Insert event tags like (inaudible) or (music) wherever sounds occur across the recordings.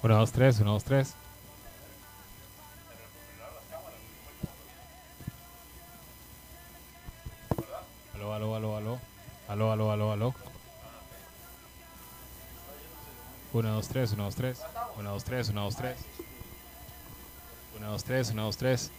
1, 2, 3, 1, 2, 3. Aló, aló, aló, aló. Aló, aló, aló, aló. 1, 2, 3, 1, 2, 3. 1, 2, 3, 1, 2, 3. 1, 2, 3, 1, 2, 3.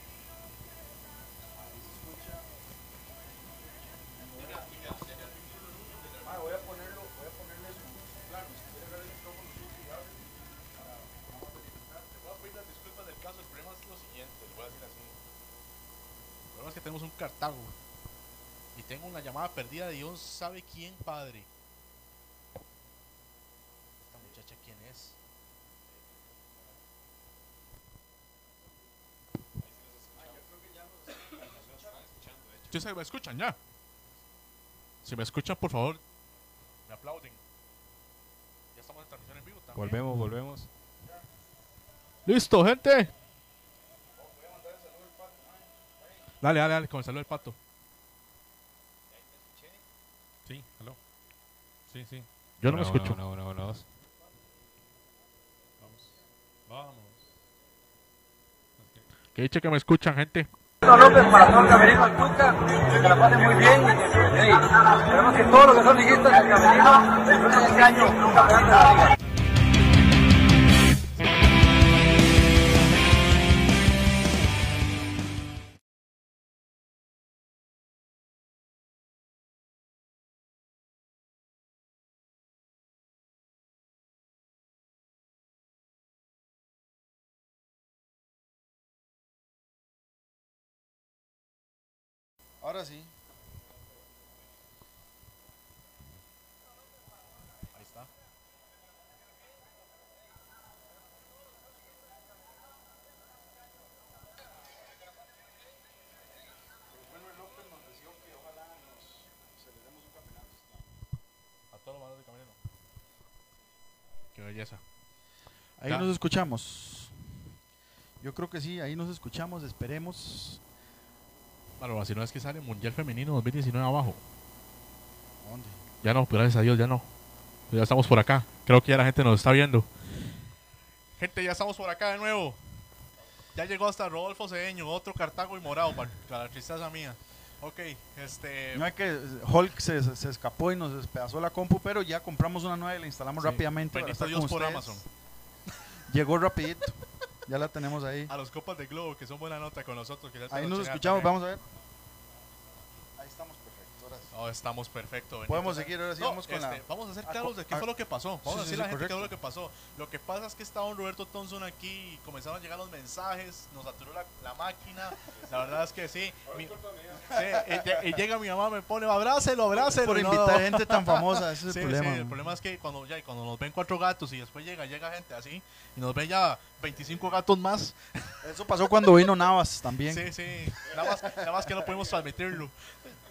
Perdida de Dios sabe quién, padre. Esta muchacha quién es. Sí, se me escuchan ya. Si me escuchan, por favor, me aplauden. Ya estamos en transmisión en vivo también. Volvemos, volvemos. Listo, gente. Dale, dale, dale, con el saludo del pato. Sí, aló. Sí, sí. Yo no me escucho. uno, uno, uno, dos. Vamos. Vamos. Que dice que me escuchan, gente. López para todo el camerino del Tuca, que la pasen muy bien. Hey, esperemos que todos los que son liguistas del camerino disfruten este año campeón de la liga. Ahora sí. Ahí está. A todos los manos de camerino. Qué belleza. Ahí Ya. nos escuchamos. Yo creo que sí, ahí nos escuchamos, esperemos. Bueno, si no es que sale Mundial Femenino 2019 abajo. ¿Dónde? Ya no, gracias a Dios, ya no. Ya estamos por acá. Creo que ya la gente nos está viendo. Gente, ya estamos por acá de nuevo. Ya llegó hasta Rodolfo Cedeño, otro Cartago y morado, para la tristeza mía. Ok, este. No es que Hulk se, se escapó y nos despedazó la compu, pero ya compramos una nueva y la instalamos Sí, rápidamente. Bendito Dios con por ustedes. Amazon. Llegó rapidito. (laughs) ya la tenemos ahí. A los copas de Globo, que son buena nota con nosotros. que ya Ahí nos escuchamos, también. vamos a ver. Estamos sí. Oh, estamos perfecto. Podemos seguir, ahora sí No, vamos con este, la... Vamos a hacer Ah, claros de qué fue lo que pasó. Vamos sí, a sí, decirle a sí, la gente qué fue lo que pasó. Lo que pasa es que estaba un Roberto Thompson aquí y comenzaron a llegar los mensajes, nos saturó la, la máquina. La verdad es que sí. Mi- sí, y, y llega mi mamá, me pone, abrácelo, abrácelo. Por no- invitar gente tan famosa, ese es Sí, el problema. sí, el problema es que cuando, ya, y cuando nos ven cuatro gatos y después llega, llega gente así y nos ven ya 25 gatos más. Eso pasó cuando vino Navas también. Sí, sí. Nada más, nada más que no podemos transmitirlo.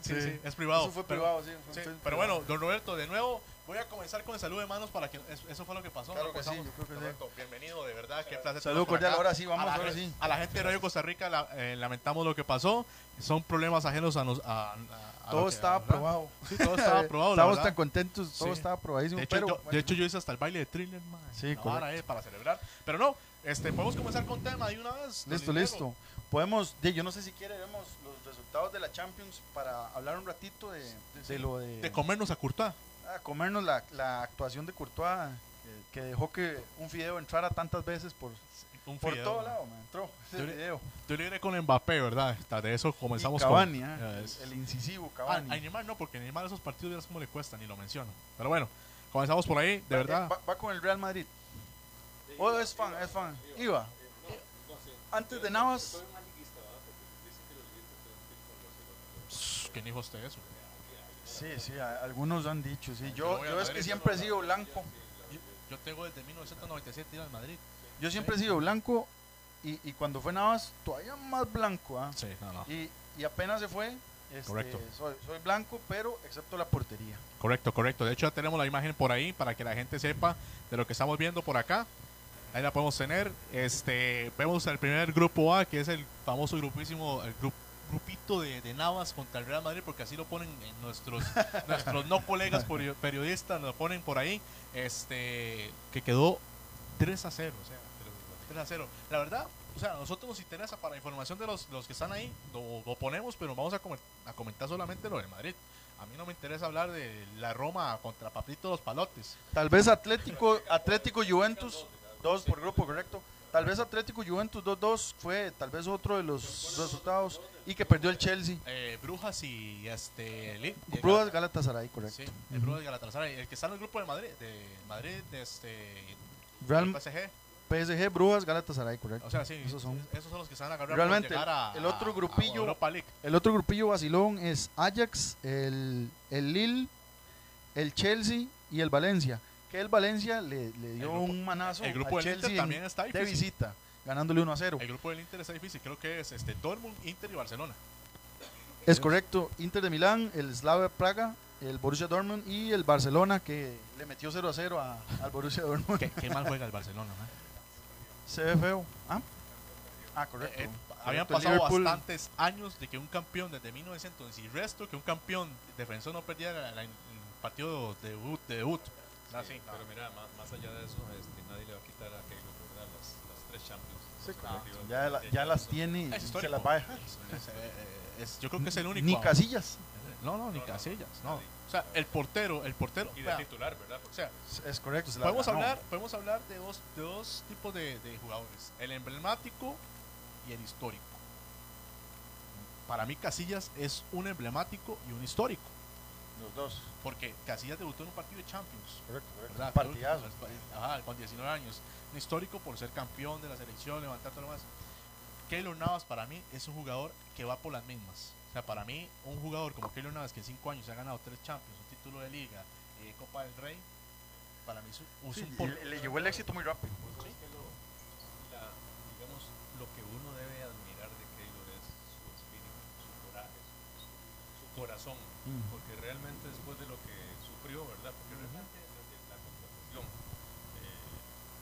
Sí, sí, Sí. es privado. Eso fue pero- privado, sí. fue- Sí, pero bueno, don Roberto, de nuevo voy a comenzar con el saludo de manos para que eso, fue lo que pasó. Claro ¿no? que sí, yo creo que sí. Roberto, bienvenido, de verdad, qué placer. Saludo cordial, ahora sí, vamos, a ahora sí. A la gente de Radio Costa Rica la- eh, lamentamos lo que pasó. Son problemas ajenos a nos. A, a- Todo estaba aprobado. (laughs) Sí, todo estaba (laughs) aprobado. Estábamos tan contentos, todo Sí. estaba aprobadísimo. De hecho, pero, yo, de bueno, hecho, yo hice hasta el baile de thriller, man. Sí, eh, para celebrar. Pero no, este, podemos comenzar con tema de una vez. listo, listo. Podemos, yo no sé si quiere, vemos resultados de la Champions para hablar un ratito de, de lo de, De comernos a Courtois. ah, comernos la, la actuación de Courtois, que, que dejó que un fideo entrara tantas veces por, Un por fideo, todo man. lado, man, entró ese Yo. Yo libre con Mbappé, ¿verdad? Hasta de eso comenzamos y Cavani, con. ah, Ya el, incisivo Ah, Cavani. a Neymar no, porque Neymar esos partidos ya cómo le cuesta, ni lo menciono. Pero bueno, comenzamos por ahí, de Va- verdad. Va, va con el Real Madrid. Oh, es fan, es fan. Iba. Antes de Navas, ¿Quién dijo usted eso? sí, sí, a- algunos han dicho, sí. Yo Yo, voy a yo es Madrid, que siempre he sido blanco. Yo tengo desde 1997 ir al Madrid. Yo siempre he sido blanco y, y cuando fue Navas, todavía más blanco. ¿ah? Sí, no, no. Y, y apenas se fue, este, Correcto. Soy, soy blanco, pero excepto la portería. Correcto, correcto. De hecho, ya tenemos la imagen por ahí para que la gente sepa de lo que estamos viendo por acá. Ahí la podemos tener. Este, vemos el primer grupo A, que es el famoso grupísimo, el gru- grupito de, de Navas contra el Real Madrid, porque así lo ponen en nuestros, (laughs) nuestros no colegas peri- periodistas, lo ponen por ahí. Este, que quedó 3 a 0, o sea, 3 a 0. La verdad, o sea, a nosotros nos interesa para información de los, los que están ahí, lo, ponemos, pero vamos a, comen- a comentar solamente lo del Madrid. A mí no me interesa hablar de la Roma contra Papito los Palotes. Tal vez Atlético, Atlético Juventus, dos por grupo, correcto. Tal vez Atlético Juventus 2-2 fue tal vez otro de los resultados y que perdió el Chelsea. Eh, Brujas y este... Brujas Galatasaray, correcto. Sí, el Brujas y Galatasaray. El que está en el grupo de Madrid, de Madrid, de este... Real PSG. PSG, Brujas, Galatasaray, correcto. O sea, sí, Esos son. esos son los que se van a agarrar Realmente, por llegar a, el otro grupillo- Europa League. El otro grupillo vacilón es Ajax, el, el Lille, el Chelsea y el Valencia. Que el Valencia le, le dio grupo- un manazo el grupo al del Inter Chelsea en- también está de difícil. visita, ganándole 1 a 0. El grupo del Inter está difícil, creo que es este Dortmund, Inter y Barcelona. Es correcto, Inter de Milán, el Slavia Praga, el Borussia Dortmund y el Barcelona que le metió 0 a 0 a- al Borussia Dortmund. (laughs) ¿Qué, qué mal juega el Barcelona, ¿no? Se ve feo. Ah, ah correcto. Eh, eh, habían Correcto, pasado bastantes años de que un campeón desde 1900 y resto que un campeón defensor no perdiera el partido de debut. De debut. Ah, sí, no. Pero mira, más, más allá de eso, este, nadie le va a quitar a Keylor, ¿verdad? Las, las tres Champions. Sí, consecutivas Ya, la- ya las tiene y se las va a dejar. Es- es- yo creo que es el único. Ni casillas. No, no, ni No, Casillas. No. O sea, el portero, el portero. Y de vea, titular, ¿verdad? o sea, Es correcto. se podemos ganó. hablar, podemos hablar de dos, de dos tipos de, de jugadores: el emblemático y el histórico. Para mí, Casillas es un emblemático y un histórico. Los dos. Porque Casillas debutó en un partido de Champions. Correcto, correcto. Ajá, con 19 años. Un histórico por ser campeón de la selección, levantar todo lo más. Keylor Navas para mí es un jugador que va por las mismas. O sea, para mí, un jugador como Keylor Navas que en 5 años ha ganado 3 Champions, un título de liga, eh, Copa del Rey, para mí es un, Sí, un le, le llevó el éxito muy rápido es que lo, la- digamos, lo que uno debe admirar de Keylor es su espíritu, su coraje, su, corazón. Mm. Porque realmente después de lo que sufrió, ¿verdad? Porque realmente desde la contratación eh,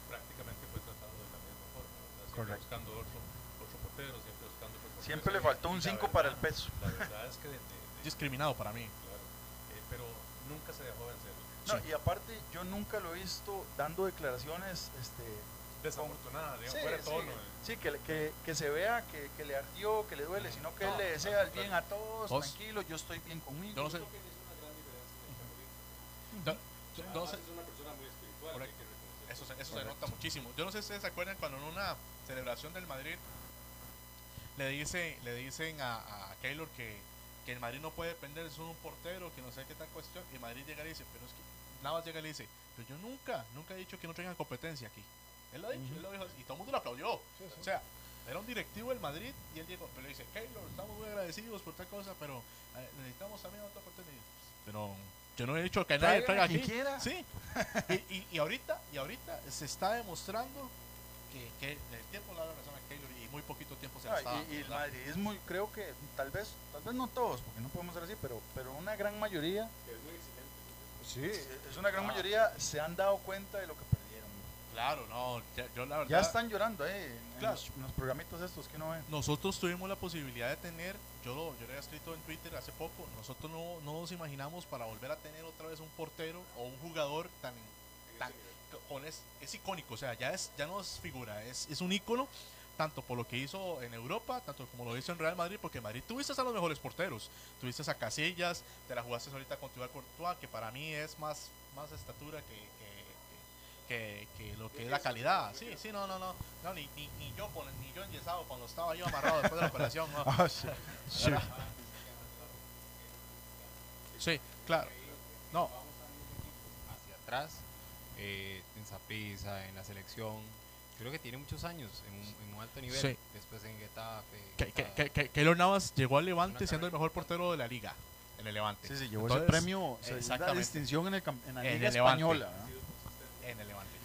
prácticamente fue tratado de la misma forma, ¿verdad? Siempre Correcto. buscando otro, otro portero, siempre buscando otro portero. Siempre le faltó un la 5 para el peso. La verdad es que de- de- de- discriminado para mí. claro, eh, pero nunca se dejó vencer. No, Sí. y aparte, yo nunca lo he visto dando declaraciones este, Desafortunada, digamos, Sí, fuera de sí, tono. eh. sí, que, le- que, que se vea que, que le ardió, que le duele, sino que él le desea el bien a todos, tranquilo, yo estoy bien conmigo. Yo no sé. Yo no sé- Es una persona muy espiritual. Correcto. que que. Eso, se- eso se nota muchísimo. Yo no sé si ustedes se acuerdan cuando en una celebración del Madrid le dice, le dicen a, a Keylor que, que el Madrid no puede depender de un portero, que no sé qué tal cuestión. Y el Madrid llega y le dice, pero es que nada más llega y le dice, pero yo nunca, nunca he dicho que no tengan competencia aquí. Él lo ha dicho, él lo dijo, y todo el mundo lo aplaudió. O sea, era un directivo del Madrid y él dijo, pero le dice, Keylor, estamos muy agradecidos por tal cosa, pero eh, necesitamos también otra oportunidad. Pero yo no he dicho que nadie traiga aquí. quiera. Sí. (laughs) y, y, y ahorita, y ahorita se está demostrando que, que el tiempo le da la razón a Keylor y muy poquito tiempo se la Ah, está y, y el madridismo, creo que tal vez, tal vez no todos, porque no podemos ser así, pero, pero una gran mayoría, sí, es una gran Ah. mayoría, se han dado cuenta de lo que. Claro, no, ya- yo la verdad. Ya están llorando, eh, en, Claro. los, en los programitos estos que no ven. Nosotros tuvimos la posibilidad de tener, yo lo, yo lo había escrito en Twitter hace poco, nosotros no, no nos imaginamos para volver a tener otra vez un portero o un jugador tan, tan es icónico, o sea, ya es ya no es figura, es, es un ícono tanto por lo que hizo en Europa, tanto como lo hizo en Real Madrid, porque en Madrid tuviste a los mejores porteros, tuviste a Casillas, te la jugaste ahorita con Thibaut Courtois, que para mí es más, más estatura que, que, que, lo que es la calidad. Sí, sí, no, no, no, no ni, ni, ni yo con, ni yo enyesado cuando estaba yo amarrado después de la operación, no. (laughs) Ah, sí. Sí. Sí, claro. No, hacia atrás, eh, en Saprissa, en la selección. Creo que tiene muchos años en un, en un alto nivel. Sí. Después en Getafe. que, que, que, que Keylor Navas llegó al Levante siendo el mejor portero de la liga, en el Levante. Sí, sí, llevó Entonces, premio, se- la exactamente. distinción en, el, en la En Liga el. Española. ¿no? En el Levante.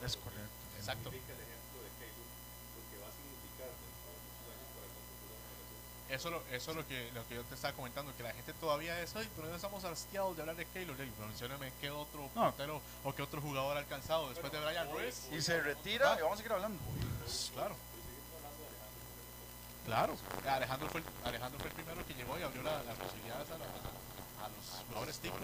Es temporal, ¿verdad? Eso, lo- eso es lo que, lo que yo te estaba comentando, que la gente todavía es, ay, pero no estamos hastiados de hablar de Keylor. Le digo, pero mencióname qué otro No. portero o qué otro jugador ha alcanzado después de Brian Ruiz. Y se retira y vamos a seguir hablando. Claro. Claro, Alejandro fue, el, Alejandro fue el primero que llegó y abrió la- las posibilidades a, la- a los jugadores ticos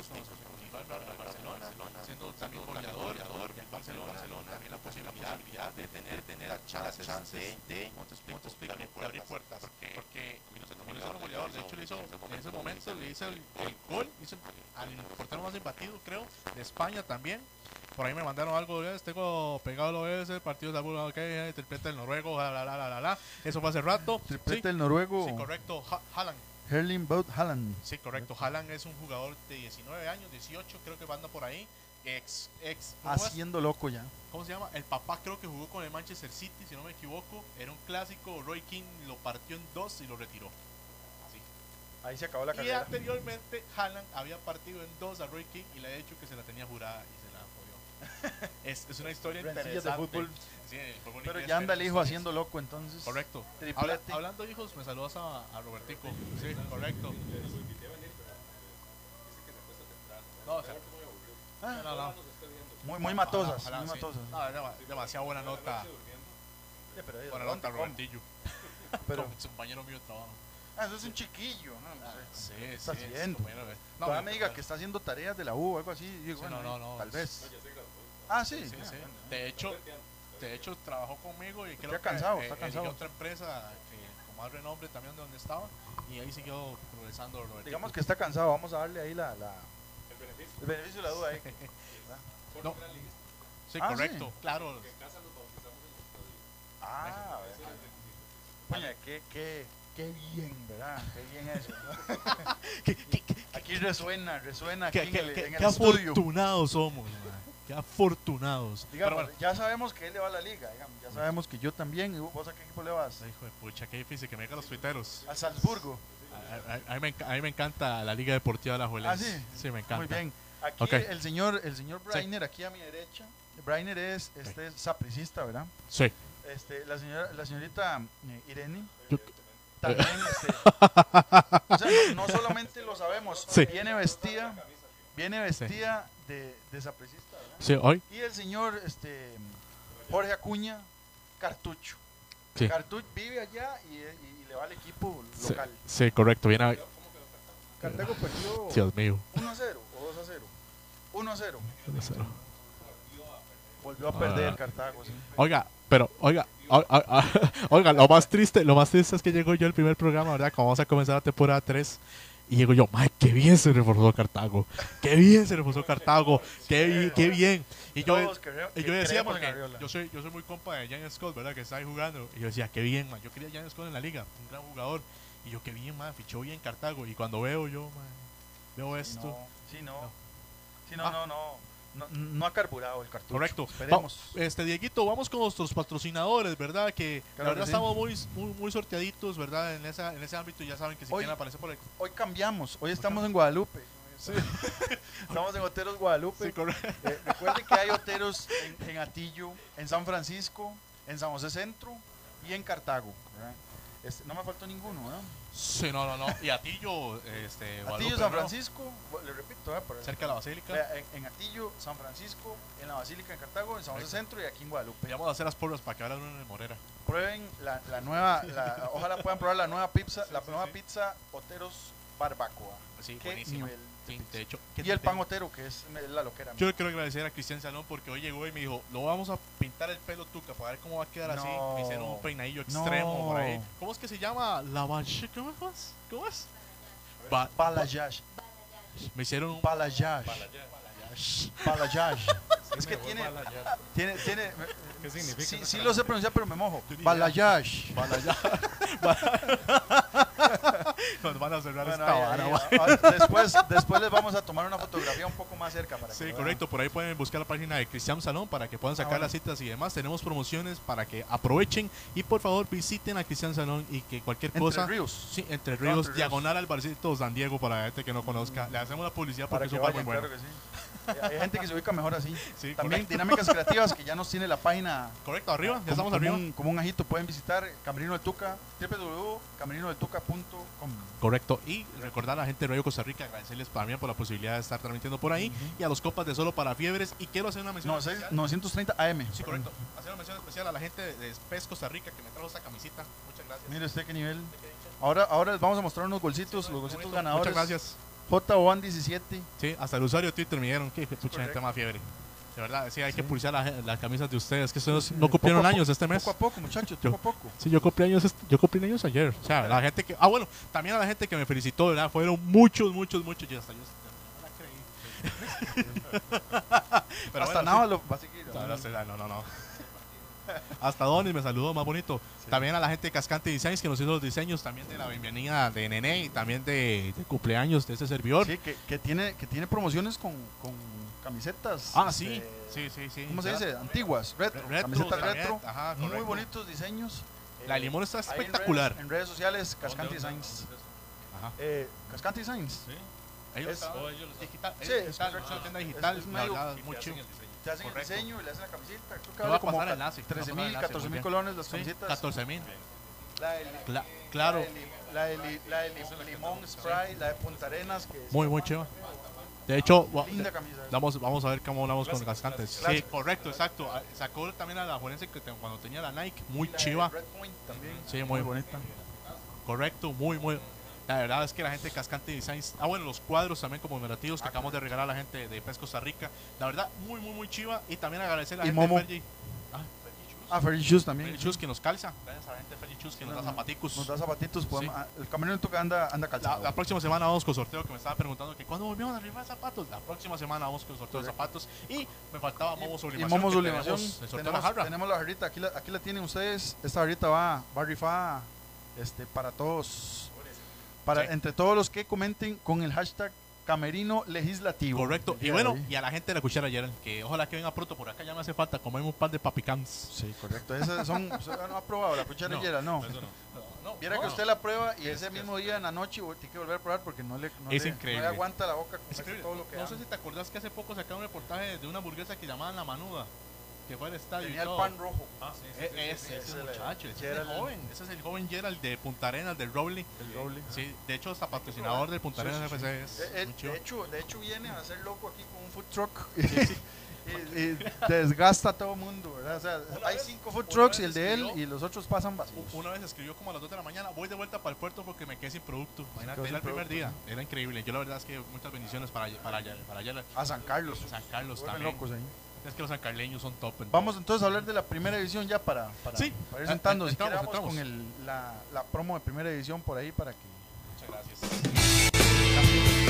Bar- Barcelona, siendo también goleador, y Barcelona, Barcelona también la posibilidad de tener, tener chances, chances de, ¿cómo te explico? de abrir puertas, porque, goleador, de hecho le hizo, en ese momento le hizo el, el gol, hizo al portero más imbatido creo, de España también, por ahí me mandaron algo, "Eh, tengo pegado lo ese, partidos de alguna, ok, eh, triplete el noruego, la, la, la, la, la, la". Eso fue hace rato. Triplete Sí, el noruego sí, correcto. Ha- Haaland. Herling Bout Haaland. Sí, correcto. Haaland es un jugador de 19 años, 18, creo que anda por ahí. Ex, ex, ¿cómo, es? Haciendo loco ya. ¿Cómo se llama? El papá creo que jugó con el Manchester City, si no me equivoco. Era un clásico. Roy King lo partió en dos y lo retiró. Ahí se acabó la Y carrera. anteriormente Haaland había partido en dos a Roy King y le había dicho que se la tenía jurada y se la jodió. (laughs) es, es una historia Rencillas de interesante. fútbol. Sí, fútbol Pero ya anda el hijo haciendo loco entonces. Correcto. Habla- hablando de hijos, me saludas a, a Robertico. Sí, correcto. No, o sea, Ah, no, no. muy, muy matosas. Ojalá, muy sí. matosas. Dema- demasiado buena nota. Sí, Buena ¿dónde, nota? Robertillo. Pero- compañero mío de trabajo. Ah, eso es un chiquillo. ¿no? Sí, ¿Qué está sí, haciendo? de- No, me diga que está haciendo tareas de la U o algo así. digo, Sí, bueno, no, no, no, Tal es- vez. Ah, sí. Sí, ah, sí. bueno. De hecho, de hecho trabajó conmigo y creo Está que cansado, eh, está eligió cansado. otra empresa eh, con más renombre también de donde estaba y ahí siguió progresando. Digamos que está cansado. Vamos a darle ahí la, la- el beneficio de la duda. Ahí. (laughs) No. Sí, Ah, correcto, sí. claro. Ah, Coño, qué, qué, qué bien, ¿verdad? Qué bien eso. (laughs) ¿Qué, qué, qué, Aquí resuena, resuena aquí qué, en qué- el, qué- en qué el estudio. afortunados somos, man. Qué afortunados. Digamos, bueno, ya sabemos que él le va a la liga, digamos, ya sabemos que yo también. ¿Y ¿Vos a qué equipo le vas? hijo de pucha, qué difícil que me digan los tuiteros. A Salzburgo. A, a- a mí me, enca- a mí me encanta la Liga Deportiva de la Ah, sí. Sí, me encanta. Muy bien. Aquí el señor, el señor Brainer, aquí a mi derecha. Brainer es este sapricista, ¿verdad? Sí. Este, la señora, la señorita eh, Irene. Yo- También, (laughs) este, o sea, no, no solamente lo sabemos, Sí. viene vestida, viene vestida de, de sapricista, ¿verdad? Sí, hoy. Y el señor, este, Jorge Acuña, cartucho. Sí. Cartucho vive allá y, y- y le va al equipo local. sí, correcto. Viene a- Cartago perdió Dios mío. 1 a 0 o 2 a 0. 1 a 0. No sé. Volvió a perder Ah. Cartago, sí. Oiga, pero, oiga, o- o- o- (laughs) oiga, lo más triste, lo más triste es que llegó yo el primer programa, ¿verdad? Como vamos a comenzar la temporada 3. Y llego yo, ¡ay, qué bien se reforzó Cartago! ¡Qué bien se reforzó Cartago! ¡Qué bien, qué bien! Y yo, y yo decía, porque yo soy, yo soy muy compa de Jan Scott, ¿verdad? Que está ahí jugando. Y yo decía, qué bien, man. Yo quería a Jan Scott en la liga, un gran jugador. Y yo, qué bien, man. Fichó bien Cartago. Y cuando veo yo, man, veo esto. No, sí, no. No. Sí, no, Ah. no, no. No, no ha carburado el cartucho. Correcto. Esperemos. Va- este Dieguito, vamos con nuestros patrocinadores, ¿verdad? Que Claro la verdad que sí. estamos muy, muy, muy sorteaditos, ¿verdad? En, esa, en ese ámbito ya saben que si Hoy- quieren aparecer por el... Hoy cambiamos. Hoy estamos en Guadalupe. (laughs) Estamos en Hoteros Guadalupe. Sí. Eh, recuerden que hay hoteros en, en Atillo, en San Francisco, en San José Centro y en Cartago. Este, no me faltó ninguno, ¿verdad? Sí, no, no, no. Y Atillo, este... Guadalupe, Atillo, San. Francisco, le repito. Para- Cerca de la Basílica. vea, en, en Atillo, San Francisco, en la Basílica en Cartago, en San José. Centro y aquí en Guadalupe. Vamos a hacer las porras para que hablen uno en Morera. Prueben la, la nueva, la- ojalá puedan probar la nueva pizza, la nueva pizza Oteros Barbacoa. Sí, Qué buenísimo. nivel. Sí, de hecho... ¿qué Y el te- pan otero, que es la loquera. Yo le quiero agradecer a Cristian Salón porque hoy llegó y me dijo, lo vamos a pintar el pelo tuca para ver cómo va a quedar así. Me hicieron un peinadillo No. extremo por ahí. ¿Cómo es que se llama? La ¿Cómo es? ¿Cómo es? Ba- Balayage. me hicieron un Balayage. Balayage. (laughs) Es que tiene, tiene, tiene, ¿Qué significa? sí, sí lo sé pronunciar, pero me mojo. Ni Balayage. (laughs) (laughs) Nos van a cerrar Bueno, esta ahí- vara, ahí- ma. ahora- después, (laughs) después les vamos a tomar una fotografía un poco más cerca para que Sí, vean. correcto. Por ahí pueden buscar la página de Cristian Salón para que puedan sacar bueno. las citas y demás. Tenemos promociones para que aprovechen y por favor visiten a Cristian Salón y que cualquier Entre cosa. Ríos. Sí, entre Entre ríos, Ríos. diagonal al barcito San Diego para la gente que no conozca. Le hacemos la publicidad Para porque que eso va muy bueno. claro que sí. Hay gente que se ubica mejor así. Sí, También correcto. Dinámicas Creativas, que ya nos tiene la página Correcto, arriba, ya como, estamos como arriba. un, como un ajito. Pueden visitar Camerino del Tuca, www.camerinodeltuca.com. Correcto. Y recordar a la gente de Radio Costa Rica, agradecerles también por la posibilidad de estar transmitiendo por ahí. Y a los copas de Solo para Fiebres. Y quiero hacer una mención. No, especial. seis- 930 AM. Sí, correcto. Hacer una mención especial a la gente de PES Costa Rica que me trajo esa camisita. Muchas gracias. Mire usted qué nivel. Ahora, ahora les vamos a mostrar unos golcitos, los golcitos ganadores. Muchas gracias. JOAN 17. Sí, hasta el usuario de Twitter me dieron que mucha gente más fiebre. De verdad, sí, hay que pulsar la- las camisas de ustedes, que ustedes no cumplieron poco, años este mes. Poco a poco, muchachos, poco a poco. Sí, yo cumplí años, est- yo cumplí años ayer. O sea, la gente que. Ah, bueno, también a la gente que me felicitó, ¿verdad? Fueron muchos, muchos, muchos. Y hasta yo no la creí. (laughs) Pero Hasta bueno, nada sí. lo va a seguir. No, no, sé, no, no, no. Hasta Donis me saludó, más bonito. También a la gente de Cascante Designs que nos hizo los diseños, también de la bienvenida de Nene y también de, de cumpleaños de ese servidor. Sí, que, que tiene, que tiene promociones con, con camisetas. Ah, este, sí, sí, sí, sí. ¿Cómo se dice? Antiguas, retro. Retro camisetas retro. ajá, muy bonitos diseños. La de Eh, limón está en espectacular. redes- En redes, sociales, Cascante Designs. Ajá. Eh, Cascante Designs. Ellos Es- estaban- Oh, ellos los- digital, Sí, es es digital, es una tienda Es- digital, es medio- muy chido. Te hacen Correcto. el diseño y le hacen la camiseta. Creo que Te voy vale a como pasar el enlace, te voy a 13 pasar el mil, enlace, 14 muy mil bien. colones las camisetas. 14 mil. La de, Cla- claro, la de li- la de li- la de li- limón spray, la de Punta Arenas. Que es muy, muy chido. De hecho, wa- Linda camisa. Vamos, vamos a ver cómo hablamos con Cascantes. Sí, Clásico. correcto, exacto. Ah, Sacó también a la forense que te- cuando tenía la Nike, muy La de chiva. Red Point también. Sí, muy, bonita. correcto, muy, muy. La verdad es que la gente de Cascante Designs, ah bueno, los cuadros también conmemorativos Ah, que acabamos de regalar a la gente de PES Costa Rica. La verdad, muy, muy, muy chiva. Y también agradecer a la Y gente Momo. de Fergie. Ah, Ah, Ferry Shoes también. Fergie Shoes que nos calza. Gracias a la gente de Fergie Shoes que nos da zapaticos. Nos da zapatitos. podemos- ah, El en tu anda, anda calzado. la próxima semana vamos con sorteo que me estaba preguntando que cuando volvemos a rifar zapatos. La próxima semana vamos con sorteo de zapatos. Y me faltaba Momo y Sublimación. Momo que Sublimación. tenemos El sorteo de la Tenemos, jarra. tenemos la jarrita. Aquí la, aquí la tienen ustedes. Esta jarrita va, va rifada este, para todos. Para, Sí. Entre todos los que comenten con el hashtag Camerino Legislativo. Correcto. Y bueno, y a la gente de la cuchara ayer, que ojalá que venga pronto por acá, ya me hace falta comerme un par de papicams. Sí, correcto. Esas son, (laughs) no ha probado la cucharillera, no. Eso no. No, Viera que usted la prueba y ese mismo día en la noche tiene que volver a probar porque no le, no Es le- increíble. no le aguanta la boca increíble. todo lo que no da. sé si te acordás que hace poco sacaron un reportaje de una hamburguesa que llamaban La Manuda, que fue al estadio Tenía y el todo. pan rojo. Ah, sí, sí, E- ese, sí, ese ese muchacho, ese es el Gerald. joven, ese es el joven Gerald de Punta Arenas, del Roble. El doble. Sí, de hecho hasta patrocinador del Punta Arenas. FC es Eh, eh, de, hecho, de hecho viene a ser loco aquí con un food truck (laughs) y, y desgasta a todo el mundo, ¿verdad? O sea, hay vez- cinco food trucks y el de él escribió- y los otros pasan vacíos. Una vez escribió como a las 2 de la mañana, voy de vuelta para el puerto porque me quedé sin producto. Imagínate, era el primer día, era increíble. Yo la verdad es que muchas bendiciones para allá, para allá, para allá A San Carlos. San Carlos también. locos ahí. Es que los sancarleños son top. en Vamos entonces a hablar de la primera edición ya para, para, Sí. para ir Eh, sentando. Si con el, la, la promo de primera edición por ahí para que... Muchas gracias. Listo,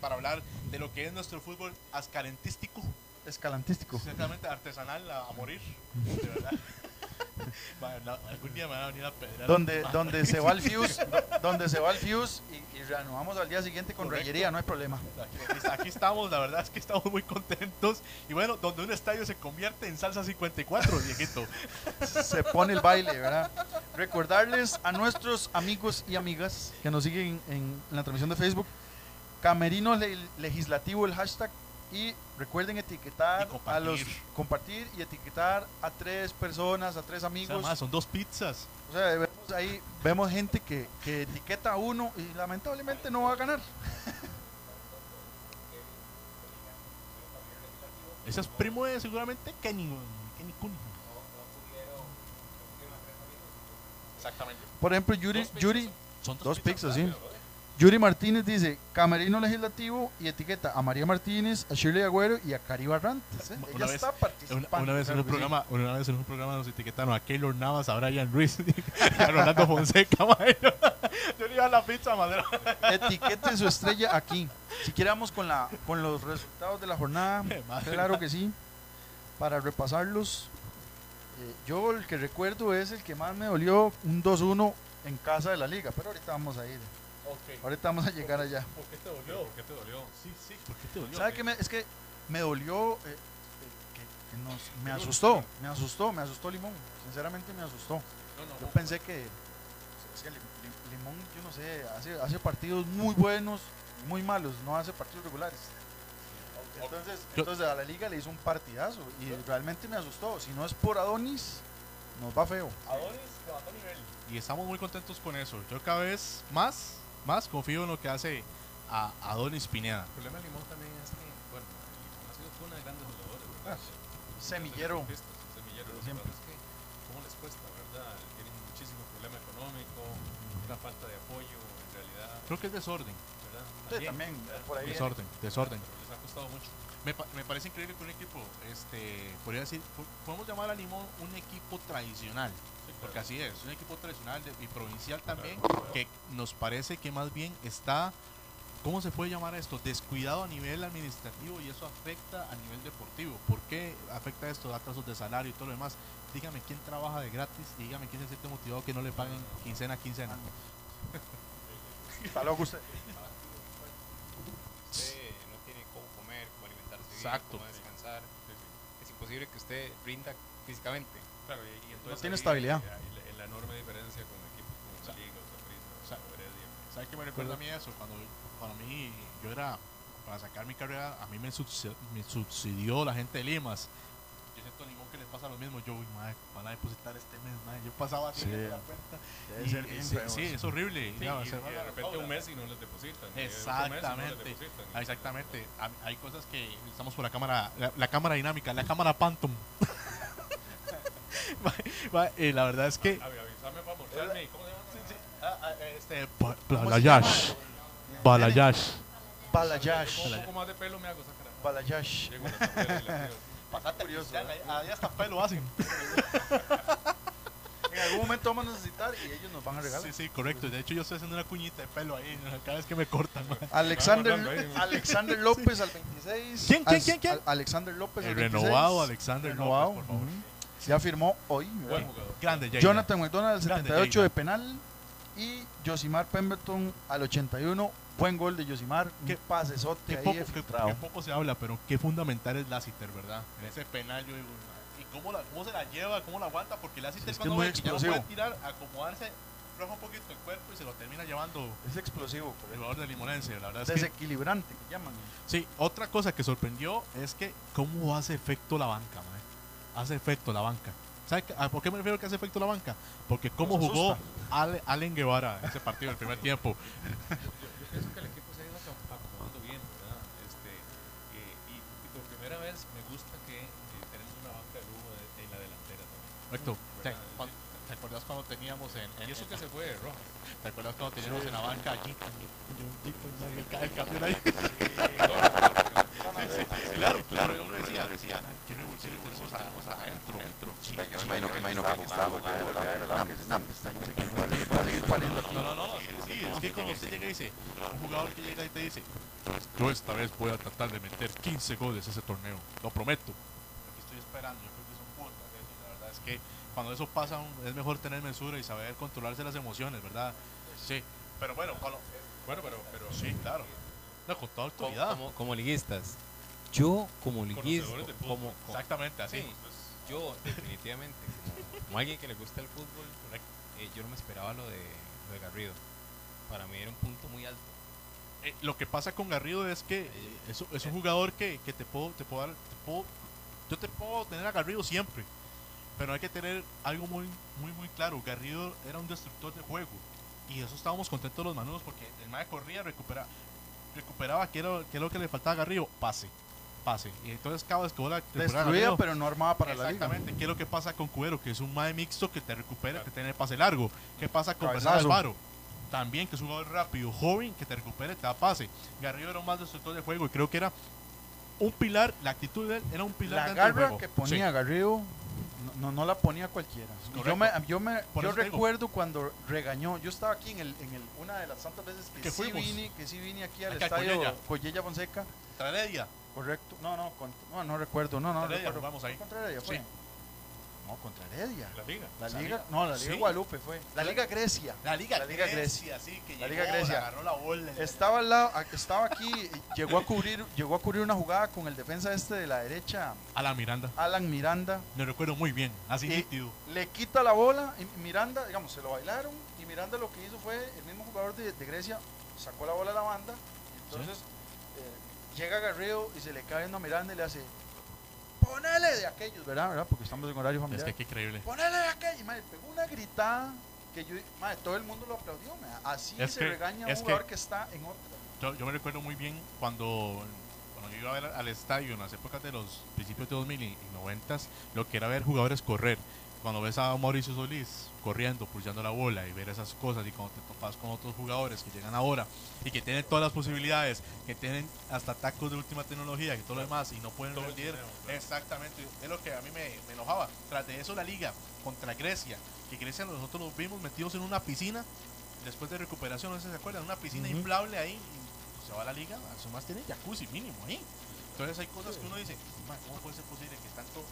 para hablar de lo que es nuestro fútbol ascalentístico, Escalantístico. exactamente artesanal a, a morir, de verdad. (laughs) Algún día me van a venir a pedrear. donde, (laughs) donde se va el fuse, do- donde se va el fuse y, y reanudamos al día siguiente con Correcto. rayería, no hay problema. Aquí estamos, la verdad es que estamos muy contentos. Y bueno, donde un estadio se convierte en salsa 54, viejito. (laughs) Se pone el baile, ¿verdad? Recordarles a nuestros amigos y amigas que nos siguen en, en la transmisión de Facebook, Camerino Le- Legislativo el hashtag y recuerden etiquetar Y compartir. a los compartir y etiquetar a tres personas, a tres O sea, amigos. más, son dos pizzas. O sea, vemos ahí vemos gente que, que etiqueta a uno y lamentablemente no va a ganar. (laughs) Ese es primo de seguramente Kenny. Kenny Cunningham. Exactamente. Por ejemplo, Yuri, Dos Yuri son- Son dos pizzas, sí. Yuri Martínez dice, Camerino Legislativo y etiqueta a María Martínez, a Shirley Agüero y a Cari Barrantes. ¿eh? Ella vez- está participando. una vez en un sí. programa, una vez en un programa nos etiquetaron a Keylor Navas, a Brian Ruiz, (laughs) y a Rolando Fonseca. (laughs) Yo le iba a la pizza, madre. Etiqueten su estrella aquí. Si queramos con, la, con los resultados de la jornada, (laughs) claro que sí. Para repasarlos, eh, yo el que recuerdo es el que más me dolió, un 2-1 en casa de la liga, pero ahorita vamos a ir. Ahorita vamos a llegar allá. ¿Por qué te dolió? ¿Por qué te dolió? Sí, sí, ¿por qué te dolió? ¿Sabe qué? Me- es que me dolió, eh, que, que nos- me asustó, me asustó, me asustó Limón. Sinceramente me asustó. No, no, Yo pensé que, es Limón, yo no sé, hace, hace partidos muy buenos, muy malos, no hace partidos regulares. Entonces, Yo- entonces a la liga le hizo un partidazo y realmente me asustó. Si no es por Adonis, nos va feo. Adonis levantó nivel. Y estamos muy contentos con eso. Yo cada vez más, más confío en lo que hace a Adonis Pineda. El problema de Limón también es que, bueno, Limón ha sido cuna de grandes jugadores, ¿verdad? Semillero. Un semillero. Lo que Siempre. pasa es que, ¿cómo les cuesta, verdad? Tienen muchísimo problema económico, una falta de apoyo, en realidad, Creo que es desorden. ¿verdad? Sí, también, por ahí. viene. Desorden, desorden. Pero les ha costado mucho. Me, pa- me parece increíble que un equipo, este, podría decir, po- podemos llamar a Limón un equipo tradicional, porque así es, un equipo tradicional de- y provincial también, que nos parece que más bien está, ¿cómo se puede llamar esto? Descuidado a nivel administrativo y eso afecta a nivel deportivo. ¿Por qué afecta esto? Atrasos de salario y todo lo demás. Dígame quién trabaja de gratis y dígame quién se siente motivado que no le paguen quincena a quincena. (laughs) Está loco usted. Usted no tiene cómo comer, cómo alimentarse Exacto. bien, cómo descansar. Es imposible que usted rinda físicamente. Claro, y, y entonces tiene ahí estabilidad. hay la- la enorme diferencia con equipos como la Liga, Saprissa, Sa- Heredia. ¿Sabes qué me recuerda a mí eso? Cuando para mí yo era, para sacar mi carrera, a mí me, subsi- me subsidió la gente de Limas. Yo siento a Limón que les pasa lo mismo. Yo, uy, madre, van a depositar este mes, madre. Yo pasaba así Sí. viendo la cuenta. Debe y- ser y bien sí, es horrible. Sí, Ya, y, se y de repente un mes y no les depositan. y no les Exactamente, depositan. exactamente. A- Hay cosas que estamos por la cámara, la, la cámara dinámica, la cámara Phantom. (laughs) (laughs) Va- va, eh, la verdad es que A ver, avísame para mostrarme. ¿Cómo se llama? este ba- ¿Cómo se Balayash, Balayash. Balayash. Con un poco más de pelo me hago sacar. Balayash. (laughs) Bastante curioso. ¿eh? Ahí hasta pelo hacen. (laughs) En algún momento vamos a necesitar y ellos nos van a regalar. Sí, sí, correcto. De hecho, yo estoy haciendo una cuñita de pelo ahí cada vez que me cortan. man. Alexander. Alexander López al 26. ¿Quién, quién, quién, quién? Al- Alexander López El al 26. renovado Alexander Renovado, López, por favor. ujú. Ya firmó hoy. Buen jugador. Grande. Jonathan McDonald al Grande, 78 Jayla. de penal. Y Josimar Pemberton al 81. Buen gol de Josimar. Qué- pasesote Qué ahí poco, qué- qué poco se habla, pero qué fundamental es Lassiter, ¿verdad? En ese penal yo digo, ¿y cómo, la, cómo se la lleva? ¿Cómo la aguanta? Porque Lassiter Sí, es que cuando es muy ve que ya no puede tirar, acomodarse, roja un poquito el cuerpo y se lo termina llevando Es explosivo. el jugador de Limonense. La verdad es que Desequilibrante que llaman. Sí, otra cosa que sorprendió es que cómo hace efecto la banca, mae. Hace efecto la banca. ¿Sabe qué- a por qué me refiero que hace efecto la banca? Porque cómo Nos jugó. Ale- Allen Guevara ese partido el primer tiempo. Yo pienso que el equipo se ha ido acom- acomodando bien, ¿verdad? Este, eh, y, y por primera vez me gusta que eh, tenemos una banca de lujo de- en la delantera también. Correcto. ¿Te, ¿Verdad? cuan- ¿te acuerdas cuando teníamos en, en- Y eso que se fue de rojo. ¿Te acuerdas cuando teníamos en la banca allí? El, el camión ahí. Claro, claro, yo me decía, decía, ¿qué revulsivo tenemos a- a- adentro? Sí, Yo me imagino, me imagino que que que aquí. No, no, no, sí, es que cuando usted llega y dice, un jugador que llega y te dice, yo esta vez voy a tratar de meter 15 goles ese torneo, lo prometo. Aquí estoy esperando, yo creo que son cuotas de eso, la verdad es que cuando eso pasa es mejor tener mesura y saber controlarse las emociones, ¿verdad? Sí, pero bueno, Bueno, pero, pero sí, claro. No, con toda Como, autoridad. como- como liguistas. Yo como liguista, como, Exactamente, así. sí, yo definitivamente, como, como alguien que le gusta el fútbol, eh, yo no me esperaba lo de, lo de Garrido. Para mí era un punto muy alto. Eh, lo que pasa con Garrido es que eh, es, un- es un jugador que, que te puedo, te puedo dar, te puedo- yo te puedo tener a Garrido siempre, pero hay que tener algo muy, muy, muy claro. Garrido era un destructor de juego y eso estábamos contentos los manudos porque el mae corría, recuperaba, recuperaba que era, que era lo que le faltaba a Garrido, pase, pase. Y entonces cada vez que bola Destruida, pero no armada para la liga. Exactamente, ¿qué es lo que pasa con Cuero? Que es un mae mixto que te recupera, que tiene pase largo. ¿Qué pasa con. Bernal Alvaro? también, que es un jugador rápido, joven, que te recupere, te da pase. Garrido era un más destructor de juego y creo que era un pilar, la actitud de él era un pilar La del garra juego. que ponía Garrido no, no, no la ponía cualquiera. Yo, me, yo, me, yo recuerdo cuando regañó, yo estaba aquí en, el, en el, una de las tantas veces que, Que sí fuimos. vine, que sí vine aquí al Acá, estadio Collella. Fonseca, Sí. Tragedia. Correcto. No, no, no, no recuerdo, no, no. Contra Heredia recuerdo. ahí. ¿Fue ¿Contra Heredia fue? Sí. No, contra Heredia. La liga. La ¿La liga, liga? no, la liga Sí. Guadalupe fue. La liga Grecia. La Liga, La Liga Grecia, sí, que La llegó, Liga Grecia. agarró la bola. Estaba al lado, estaba aquí, llegó a cubrir, llegó a cubrir una jugada con el defensa este de la derecha, A la Miranda. Alan Miranda. Lo recuerdo muy bien, así nítido. le quita la bola y Miranda, digamos, se lo bailaron y Miranda lo que hizo fue, el mismo jugador de, de Grecia sacó la bola a la banda, entonces eh, llega Garrido y se le cae a Miranda y le hace, ponele de aquellos, ¿verdad? ¿verdad? Porque estamos en horario Es familiar. que qué increíble. Ponele de aquellos, y madre, pegó una gritada que yo, madre, todo el mundo lo aplaudió, madre. así Es se que- regaña a es un que- jugador que está en otra. Yo, yo me recuerdo muy bien cuando, cuando yo iba a ver al estadio en las épocas de los principios de 2000 y, y 90 lo que era ver jugadores correr. Cuando ves a Mauricio Solís corriendo, pulsando la bola y ver esas cosas y cuando te topas con otros jugadores que llegan ahora y que tienen todas las posibilidades, que tienen hasta tacos de última tecnología y todo lo demás y no pueden rendir. Exactamente, es lo que a mí me, me enojaba. Tras de eso la liga contra Grecia, que Grecia nosotros los vimos metidos en una piscina después de recuperación, no sé si se acuerdan, una piscina inflable ahí, y se va a la liga, a su más tiene jacuzzi mínimo ahí. Entonces hay cosas que uno dice, "Man, ¿cómo puede ser posible que tanto,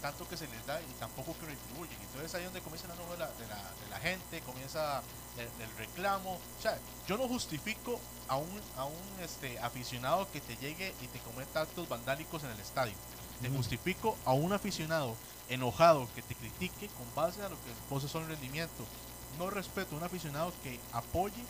tanto que se les da y tampoco que retribuyen? Entonces ahí es donde comienza la novela de la, de la gente, comienza el, el reclamo. O sea, yo no justifico a un, a un este, aficionado que te llegue y te cometa actos vandálicos en el estadio. Te Ujú. justifico a un aficionado enojado que te critique con base a lo que vos son rendimiento. No respeto a un aficionado que apoye,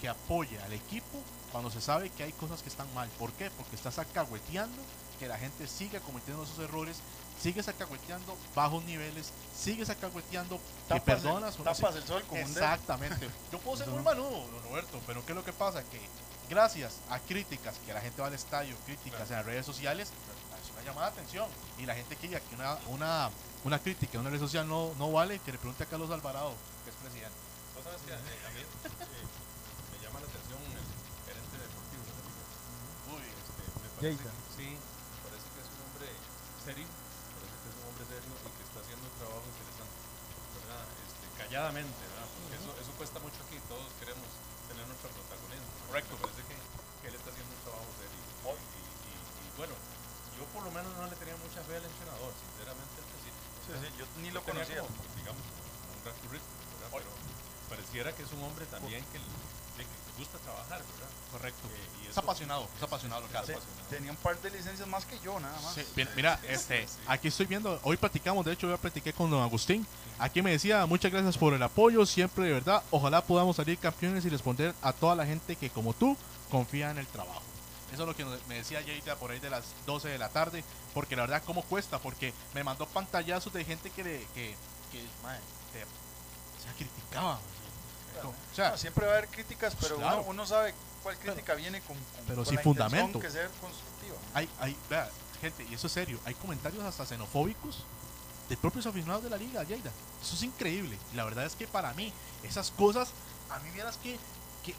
que apoye al equipo cuando se sabe que hay cosas que están mal. ¿Por qué? Porque estás alcahueteando que la gente siga cometiendo esos errores, sigues alcahueteando bajos niveles, sigues alcahueteando que Tapas el- tapas el sol dedo. Exactamente. (laughs) Yo puedo ser muy manudo, don Roberto, pero ¿qué es lo que pasa? Que gracias a críticas, que la gente va al estadio, críticas en las redes sociales, es una llamada de atención. Y la gente que diga que una, una, una crítica en una red social no, no vale, que le pregunte a Carlos Alvarado, que es presidente. Vos sabes que eh, a mí (laughs) eh, me llama la atención el gerente deportivo de la liga. Uy, Este, me parece que, sí, me parece que es un hombre serio, me parece que es un hombre serio y que está haciendo un trabajo interesante, ¿verdad? Este, calladamente, ¿verdad? Porque eso, eso cuesta mucho aquí, todos queremos tener nuestro protagonismo. Correcto. Parece que, que él está haciendo un trabajo serio. Y, y, y bueno, yo por lo menos no le tenía mucha fe al entrenador, sinceramente al principio. Sí, sí, yo ni lo conocía. Como, digamos, como un gran currículum, ¿verdad? Pero pareciera que es un hombre también que, le- le gusta trabajar, ¿verdad? correcto. Eh, y Es apasionado, es apasionado lo que hace. Tenía un par de licencias más que yo, nada más. Sí, mira, este, aquí estoy viendo, hoy platicamos, de hecho yo platiqué con don Agustín, aquí me decía, muchas gracias por el apoyo, siempre de verdad, ojalá podamos salir campeones y responder a toda la gente que como tú confía en el trabajo. Eso es lo que me decía Yeita por ahí de las 12 de la tarde, porque la verdad cómo cuesta, porque me mandó pantallazos de gente que, le, que, que mae, te- o sea, criticaba. O sea, No, siempre va a haber críticas, pero Claro. uno, uno sabe cuál crítica viene con, con- pero con sin la fundamento. que ser constructiva. hay, hay, vea, gente, y eso es serio, hay comentarios hasta xenofóbicos de propios aficionados de la liga, Lleida. Eso es increíble. Y la verdad es que para mí, esas cosas, a mí vieras que, que,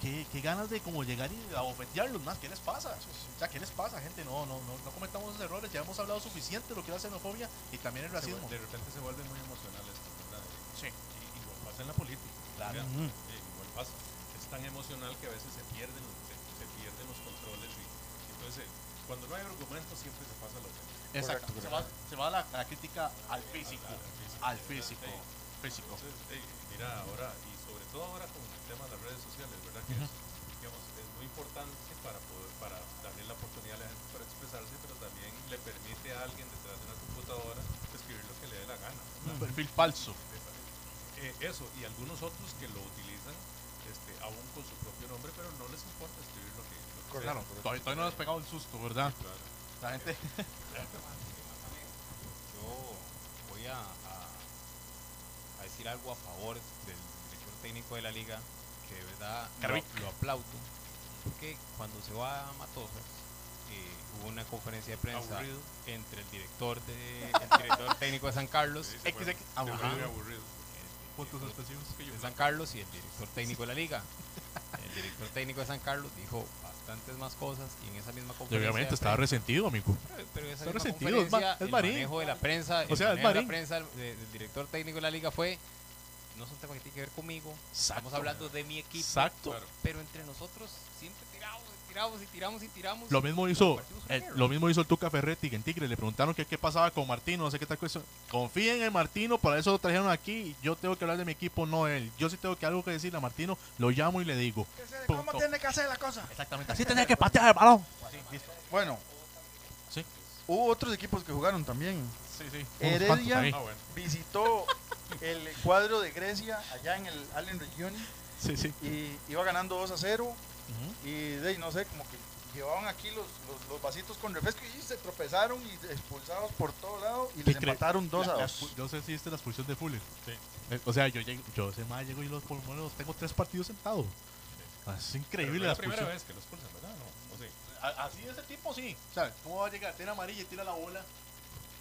que, que, ganas de como llegar y abofetearlos más. ¿Qué les pasa? O sea, ¿qué les pasa, gente? No, no, no, no cometamos esos errores. Ya hemos hablado suficiente de lo que es la xenofobia y también el racismo. de repente se vuelve muy emocional esto, ¿verdad? Sí. Y, igual pasa en la política. Claro. Eh, igual pasa. Es tan emocional que a veces se pierden, se, se pierden los controles y, y entonces eh, cuando no hay argumentos siempre se pasa lo que Exacto. Se va, se va la, la crítica al físico. Al físico. Físico. Entonces, mira, ahora, y sobre todo ahora con el tema de las redes sociales, ¿verdad? Que es, digamos, es muy importante para poder, para darle la oportunidad a la gente para expresarse, pero también le permite a alguien detrás de una computadora escribir lo que le dé la gana. Un perfil falso. Eh, eso, y algunos otros que lo utilizan este, aún con su propio nombre, pero no les importa escribir lo que, lo que sea. Claro, todavía, todavía no les has pegado el susto, ¿verdad? Claro. La gente. Yo voy a, a- a decir algo a favor del director técnico de la liga, que de verdad lo, aplaudo, porque cuando se va a Matosas, eh, hubo una conferencia de prensa Aburrido. entre el director de el director técnico de San Carlos Sí, se XX, aburrido. aburrido. puntos suspensivos. de San Carlos y el director (laughs) técnico de la liga. El director técnico de San Carlos dijo bastantes más cosas y en esa misma conferencia. obviamente estaba prensa- resentido, amigo. pero- pero en esa misma resentido, es ma- es el Marín. manejo de la prensa, O sea, el es manejo de la Marín. prensa de- del director técnico de la liga fue no es un tema que tiene que ver conmigo, Exacto. estamos hablando de mi equipo, Exacto. Pero entre nosotros siempre tiramos, tiramos y tiramos y tiramos. Lo mismo hizo el- mierda. lo mismo hizo el Tuca Ferretti en Tigre. Le preguntaron que qué pasaba con Martino, no sé qué tal cuestión. Confíen en Martino, para eso lo trajeron aquí. Yo tengo que hablar de mi equipo, no él. Yo sí tengo que algo que decirle a Martino, lo llamo y le digo. ¿Cómo Punto. tiene que hacer la cosa? Exactamente. Así tenía que patear el balón. Bueno, Sí. hubo otros equipos que jugaron también. Sí, sí. Heredia. Ah, bueno. Visitó el cuadro de Grecia allá en el Allen Regioni Sí, sí. y iba ganando 2 a 0 Y de ahí, no sé, como que llevaban aquí los, los, los vasitos con refresco y se tropezaron y expulsados por todo lado y ¿Qué les empataron 2 a La- la 2. expu- Yo sé si viste la expulsión de Fuller. Sí. Eh, O sea, yo llego, yo ese más llego y los pulmones los tengo tres partidos sentados. Es Pero increíble fue la la primera vez que los expulsan, ¿verdad? No. A- Así de ese tipo, sí. O sea, ¿cómo va a llegar? Tiene amarilla y tira la bola.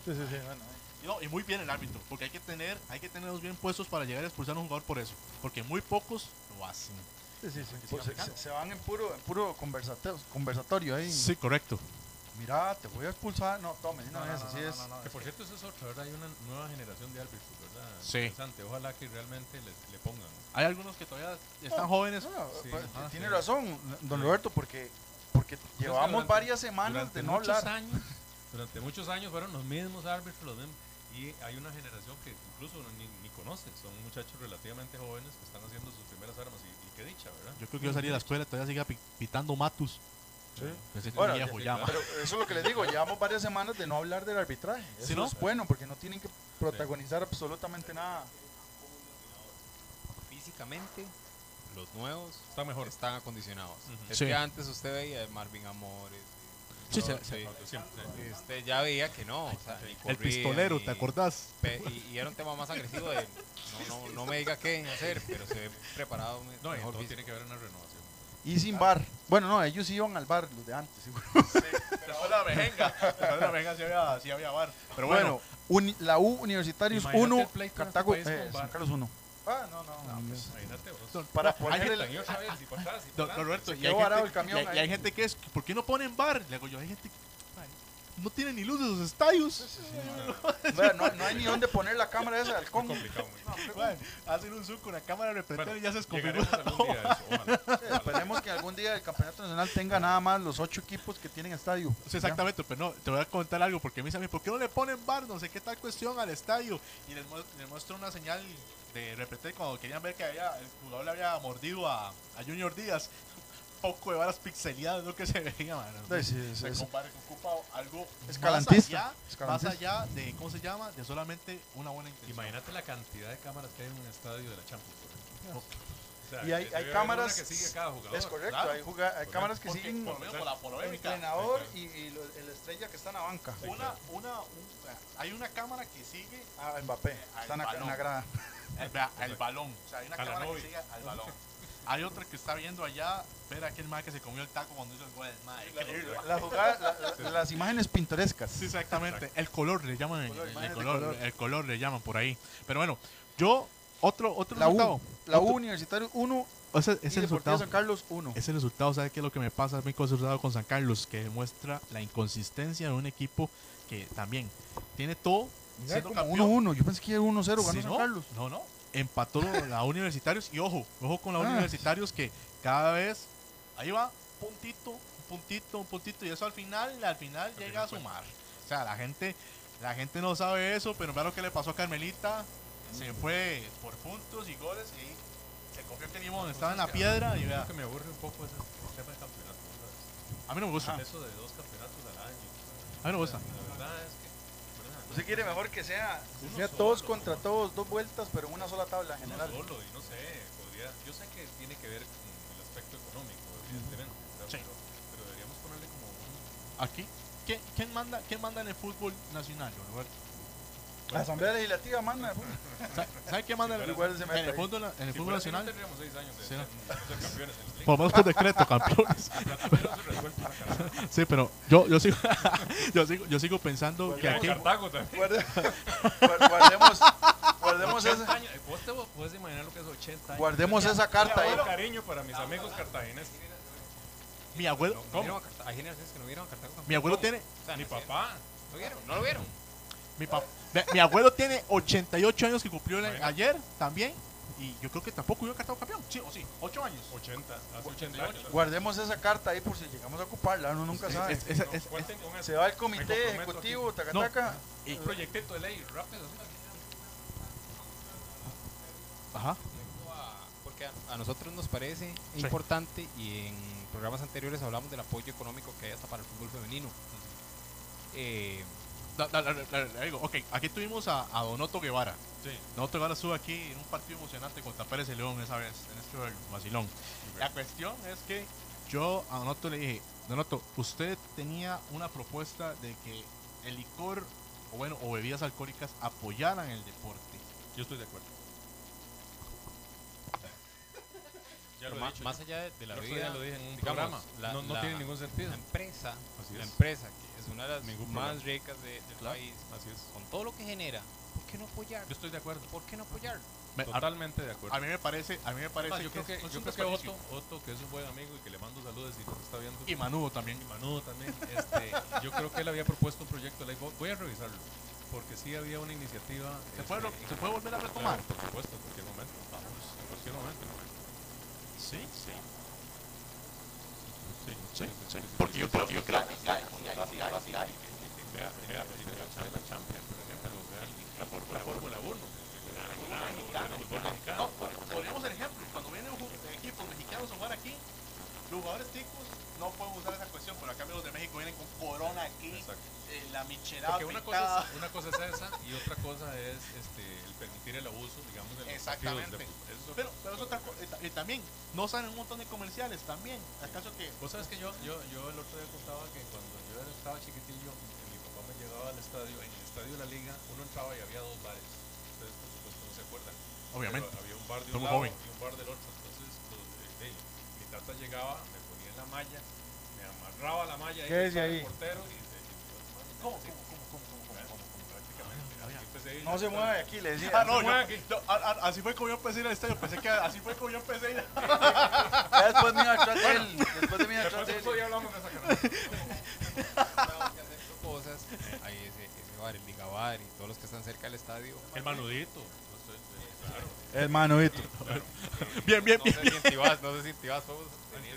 Sí, sí, sí, bueno, no, y muy bien el árbitro, porque hay que tener, hay que tenerlos bien puestos para llegar a expulsar a un jugador por eso, porque muy pocos lo hacen. Sí, sí, sí. Pues se, van en puro, en puro conversatorio, conversatorio ahí. Sí, correcto. Mira, te voy a expulsar. No, tome, no, es, así es. Que por cierto, eso es otra, ¿verdad? Hay una nueva generación de árbitros, ¿verdad? Sí. Interesante. Ojalá que realmente les, le pongan. Hay algunos que todavía están No, jóvenes. No, Sí, pues, ah, tiene sí. razón, don Roberto, porque, porque llevamos durante- varias semanas de no muchos hablar. años, durante muchos años fueron los mismos árbitros, los mismos. Y hay una generación que incluso ni, ni conoce. Son muchachos relativamente jóvenes que están haciendo sus primeras armas. Y qué dicha, ¿verdad? Yo creo que yo salí de la escuela y todavía sigue pi- pitando Matus. Ese Bueno, viejo sí. Pero eso es lo que les digo, llevamos varias semanas de no hablar del arbitraje. Eso ¿Sí, no? es bueno porque no tienen que protagonizar absolutamente nada. Físicamente, los nuevos Está mejor. están acondicionados. Ujú. Es Sí. que antes usted veía Marvin Amores. Sí, sí, y usted ya veía que no. o sea, ni El corrían, pistolero, ni- ¿te acordás? pe- Y, y era un tema más agresivo de no, no, no me diga qué hacer, pero se ve preparado No, y mejor todo tiene que ver una renovación. Y sin bar. Bueno, no, ellos iban al bar, los de antes. seguro. Después de la mejenga. Después de la mejenga sí había, sí había bar. Pero bueno, Uni- la U Universitarios Imagínate 1, el pleito en este Cartago, eh, con San. Carlos 1. Ah, no, no. no, Imagínate vos. don- Para no, poner hay el- gente- Y otra vez, y para atrás, y don- para don Roberto, y hay, gente, el camión y hay- y hay gente que es, ¿por qué no ponen bar? Le digo yo, hay gente que no tiene ni luz de los estadios. No, no hay ni dónde poner la cámara esa de halcón. complicado. muy Bueno, hacen un zoom con la cámara de repente Bueno, y ya se desconfigura. (laughs) Esperemos que algún día el campeonato nacional tenga nada más los ocho equipos que tienen estadio. Sí, exactamente, pero no, te voy a contar algo, porque me dicen a mí, ¿por qué no le ponen bar? No sé qué tal cuestión al estadio. Y les, mu- les muestro una señal de repente cuando querían ver que había, el jugador le había mordido a, a Junior Díaz. Poco de varas pixeleadas, lo que se veía, mano. Sí, sí, sí, Se sí. compara- que ocupa algo Escalantista, Más allá, escalantista. más allá de, ¿cómo se llama? De solamente una buena intención. Imagínate la cantidad de cámaras que hay en un estadio de la Champions. por ejemplo. O sea, Y hay- hay cámaras- que sigue a cada jugador. Es correcto, claro. hay, juga- hay cámaras que Porque, siguen por menos por la polémica. entrenador y, y lo- el estrella que está en la banca. Una, una, un- hay una cámara que sigue Ah, Mbappé, está en la, grada. El, vea, el balón. O sea, hay una A cámara que sigue al balón. (laughs) Hay otra que está viendo allá, ver aquel mae que se comió el taco cuando hizo el gol. Mae, increíble. La jugada, la- la- las imágenes pintorescas. Sí, exactamente. El color le llaman. El, Color, el de color, color. el color le llaman por ahí. Pero bueno, yo, otro, otro La resultado. U, la U Universitario 1 ese, y ese resultado. San Carlos 1. Ese resultado, ¿sabe qué es lo que me pasa a mí con con San Carlos? Que demuestra la inconsistencia de un equipo que también tiene todo. siendo campeón. 1-1, yo pensé que era 1-0, ganó Sí, San no, Carlos. No, no. Empató la Universitarios y ojo, ojo con la Ah. Universitarios que cada vez ahí va puntito, un puntito, un puntito y eso al final, al final llega a sumar. O sea, la gente, la gente no sabe eso, pero vea lo que le pasó a Carmelita, se fue por puntos y goles y se cogió que Limón estaba en la piedra y vea, que me aburre un poco a mí no me gusta, Eso de dos campeonatos al año. a mí no me gusta. La verdad es que. Usted quiere mejor que sea, sea solo, todos ¿no? contra todos, dos vueltas, pero en una sola tabla en Uno general. solo, y no sé, podría, yo sé que tiene que ver con el aspecto económico, evidentemente. Sí. pero, pero deberíamos ponerle como un... Aquí, ¿quién, quién manda, quién manda en el fútbol nacional, Roberto? La Asamblea Legislativa manda. ¿Sabe, sabe quién manda en el, mete en el fútbol, en el Si fútbol nacional? No tendríamos seis años de, Sí, no. ser campeones el League. Por lo decreto, campeones. (laughs) Sí, pero yo, yo, sigo, (laughs) yo, sigo, yo sigo pensando que Como aquí. Cartago también. Guarde- (laughs) guard- guardemos, guardemos 80 esa, años. Eh, Vos te puedes imaginar lo que es 80 años. guardemos esa carta ahí. Todo cariño para mis amigos cartagineses. Mi abuelo, ¿Cómo? Hay generaciones que no vieron a Cartago. mi abuelo tiene, Mi papá. ¿No vieron? ¿No lo vieron? mi, pap- mi, abuelo tiene 88 años que cumplió el- ayer también. Y yo creo que tampoco hubiera Cartago campeón. Sí, o sí, 8 años. 80. Hace 80 años. Guardemos esa carta ahí por si llegamos a ocuparla, uno nunca sabe. Es- es- es-. Se va el Me comité ejecutivo, taca No. taca. Un proyectito de ley, rápido. ajá. Porque a, a nosotros nos parece importante y en programas anteriores hablamos del apoyo económico que hay hasta para el fútbol femenino. Eh, Da- da- da- da- le digo, ok, aquí tuvimos a, a Donoto Guevara. Sí. Donoto Guevara estuvo aquí en un partido emocionante contra Pérez de León esa vez, en este vacilón. La cuestión es que yo a Donoto le dije, Donoto, usted tenía una propuesta de que el licor, o bueno, o bebidas alcohólicas apoyaran el deporte. Yo estoy de acuerdo. Ya pero lo he más, dicho. más allá de, de la vida, lo dije en un digamos, programa. la- no, no la- tiene ningún sentido. la empresa, la es. empresa que una de las Ningún más problema. ricas de- del Claro, país, Así es. con todo lo que genera, ¿por qué no apoyar? Yo estoy de acuerdo. ¿Por qué no apoyar? Me- a, Totalmente de acuerdo. a mí me parece, a mí me parece Además, yo creo que, es- es yo creo que. Otto, Otto, que es un buen amigo y que le mando saludos y nos está viendo. Y Manudo también. Y Manu también. Este, (laughs) yo creo que él había propuesto un proyecto de ley. Voy- a revisarlo. Porque sí había una iniciativa. ¿Se este, puede, en- ¿Se puede volver a retomar? Claro, por supuesto, en cualquier momento. Vamos, en cualquier momento. Sí, sí. Sí, Sí. Porque yo creo, que la Fórmula 1. No, ponemos el ejemplo. Cuando vienen equipos mexicanos a jugar aquí, los jugadores ticos no pueden usar esa cuestión, pero acá los de México vienen con corona aquí, Exacto. Eh, la michelada Porque una cosa, es, una cosa es esa y otra cosa es este, el permitir el abuso, digamos, de los Exactamente. de. Eso- Pero, pero es otra cosa. Y también, no salen un montón de comerciales también. ¿Acaso que Vos sabes que yo, yo, yo el otro día contaba que cuando yo estaba chiquitillo, mi papá me llevaba al estadio, en el estadio de la liga, uno entraba y había dos bares. Ustedes por supuesto no se acuerdan. Obviamente. Pero había un bar de un Somos lado joven. y un bar del otro. Entonces, eh, hey, mi tata llegaba, me ponía en la malla, me amarraba la malla ¿Qué ahí, decía ahí? el portero y ¿Cómo? Así empecé a ir. No se mueve aquí, le decía. Ah, no, yo, así fue como yo empecé a ir al estadio. Pensé que así fue como yo empecé a ir. Ya después me iba atrás de él. Después de mí atrás de él. hablamos de esa cosas. ese, ese bar, el Ligabar y todos los que están cerca del estadio. El manudito. No. El manuito. Bien, bien, No bien. sé si en Tibás, no sé si en Tibás podemos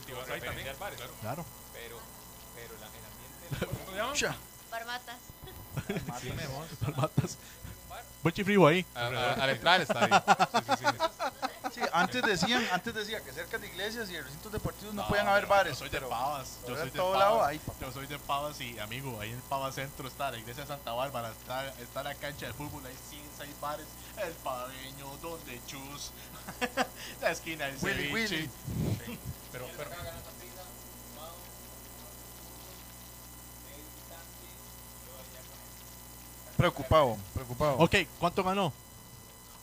Tibás también, claro. Claro. pero, pero la, el ambiente ¿Cómo se llama? Cha. Barbatas. Matas. Buen chifrivo ahí. a, a, a la entrada del estadio. Sí, sí, sí. Sí, antes decían, antes decía que cerca de iglesias y de recintos deportivos no, podían haber bares. Yo soy de Pavas. Yo soy de todo Pavas. lado hay, papá. Yo soy de Pavas y, amigo, ahí en Pavas Centro está la iglesia de Santa Bárbara, está, está la cancha de fútbol, hay 100, hay bares, el paveño, donde chus, (laughs) la esquina del Willy, ceviche. Willy. Pero, pero, Preocupado, preocupado. Ok, ¿cuánto ganó?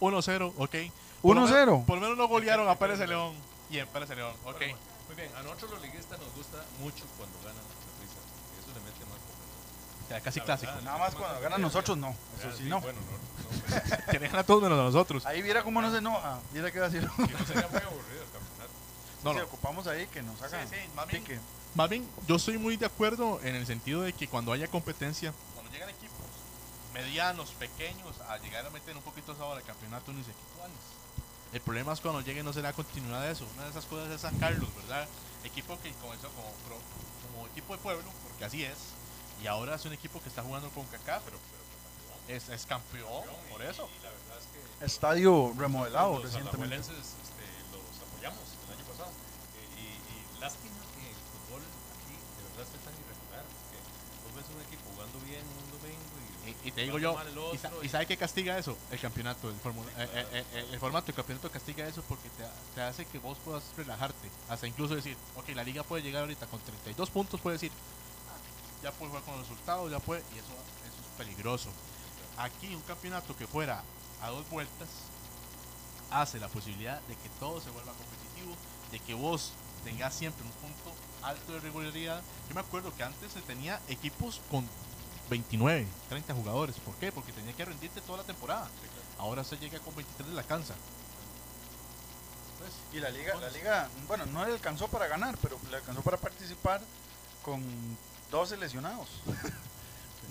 1-0, ok. 1-0. Por lo menos no golearon a Pérez de León. Y en Pérez de León, ok. muy bien, a nosotros los liguistas nos gusta mucho cuando ganan la risa. porque Eso le mete más confianza. Ya, casi La clásico. verdad, Nada más cuando ganan nosotros, no. Eso Ah, sí, no. Bueno, no, no, (laughs) pero Quieren ganar todos menos a nosotros. Ahí viera cómo no se enoja. Viera que va a decir. si no sería muy aburrido el campeonato. (laughs) No, Si no. ocupamos ahí que nos hagan Sí, sí, más bien. pique. Más bien, yo estoy muy de acuerdo en el sentido de que cuando haya competencia, cuando llegan equipos medianos, pequeños, a llegar a meter un poquito sabor al campeonato, uno dice, ¿qué cuáles? El problema es cuando llegue no será continuidad de eso. Una de esas cosas es San Carlos, ¿verdad? Equipo que comenzó como, pro- como equipo de pueblo, porque así es, y ahora es un equipo que está jugando con Kaká, pero, es, es campeón, por eso. Y la verdad es que Estadio remodelado los recientemente. este, los apoyamos el año pasado. Eh, y, y lástima que el fútbol aquí de verdad esté tan irregular. Que vos ves un equipo jugando bien un domingo y, te digo yo, el ¿y, sa- y sabe qué castiga eso? El campeonato, el, formula- eh, eh, eh, eh, el formato del campeonato castiga eso porque te, te hace que vos puedas relajarte. Hasta incluso decir, ok, la liga puede llegar ahorita con 32 puntos, puede decir, "Ah, ya puede jugar con los resultados, ya puede, y eso, eso es peligroso. Aquí un campeonato que fuera a dos vueltas hace la posibilidad de que todo se vuelva competitivo, de que vos tengas siempre un punto alto de regularidad. Yo me acuerdo que antes se tenía equipos con 29, 30 jugadores. ¿Por qué? Porque tenía que rendirte toda la temporada. Ahora se llega con 23 de la cansa. Y la liga, la liga, bueno, no le alcanzó para ganar, pero le alcanzó para participar con 12 lesionados. (laughs)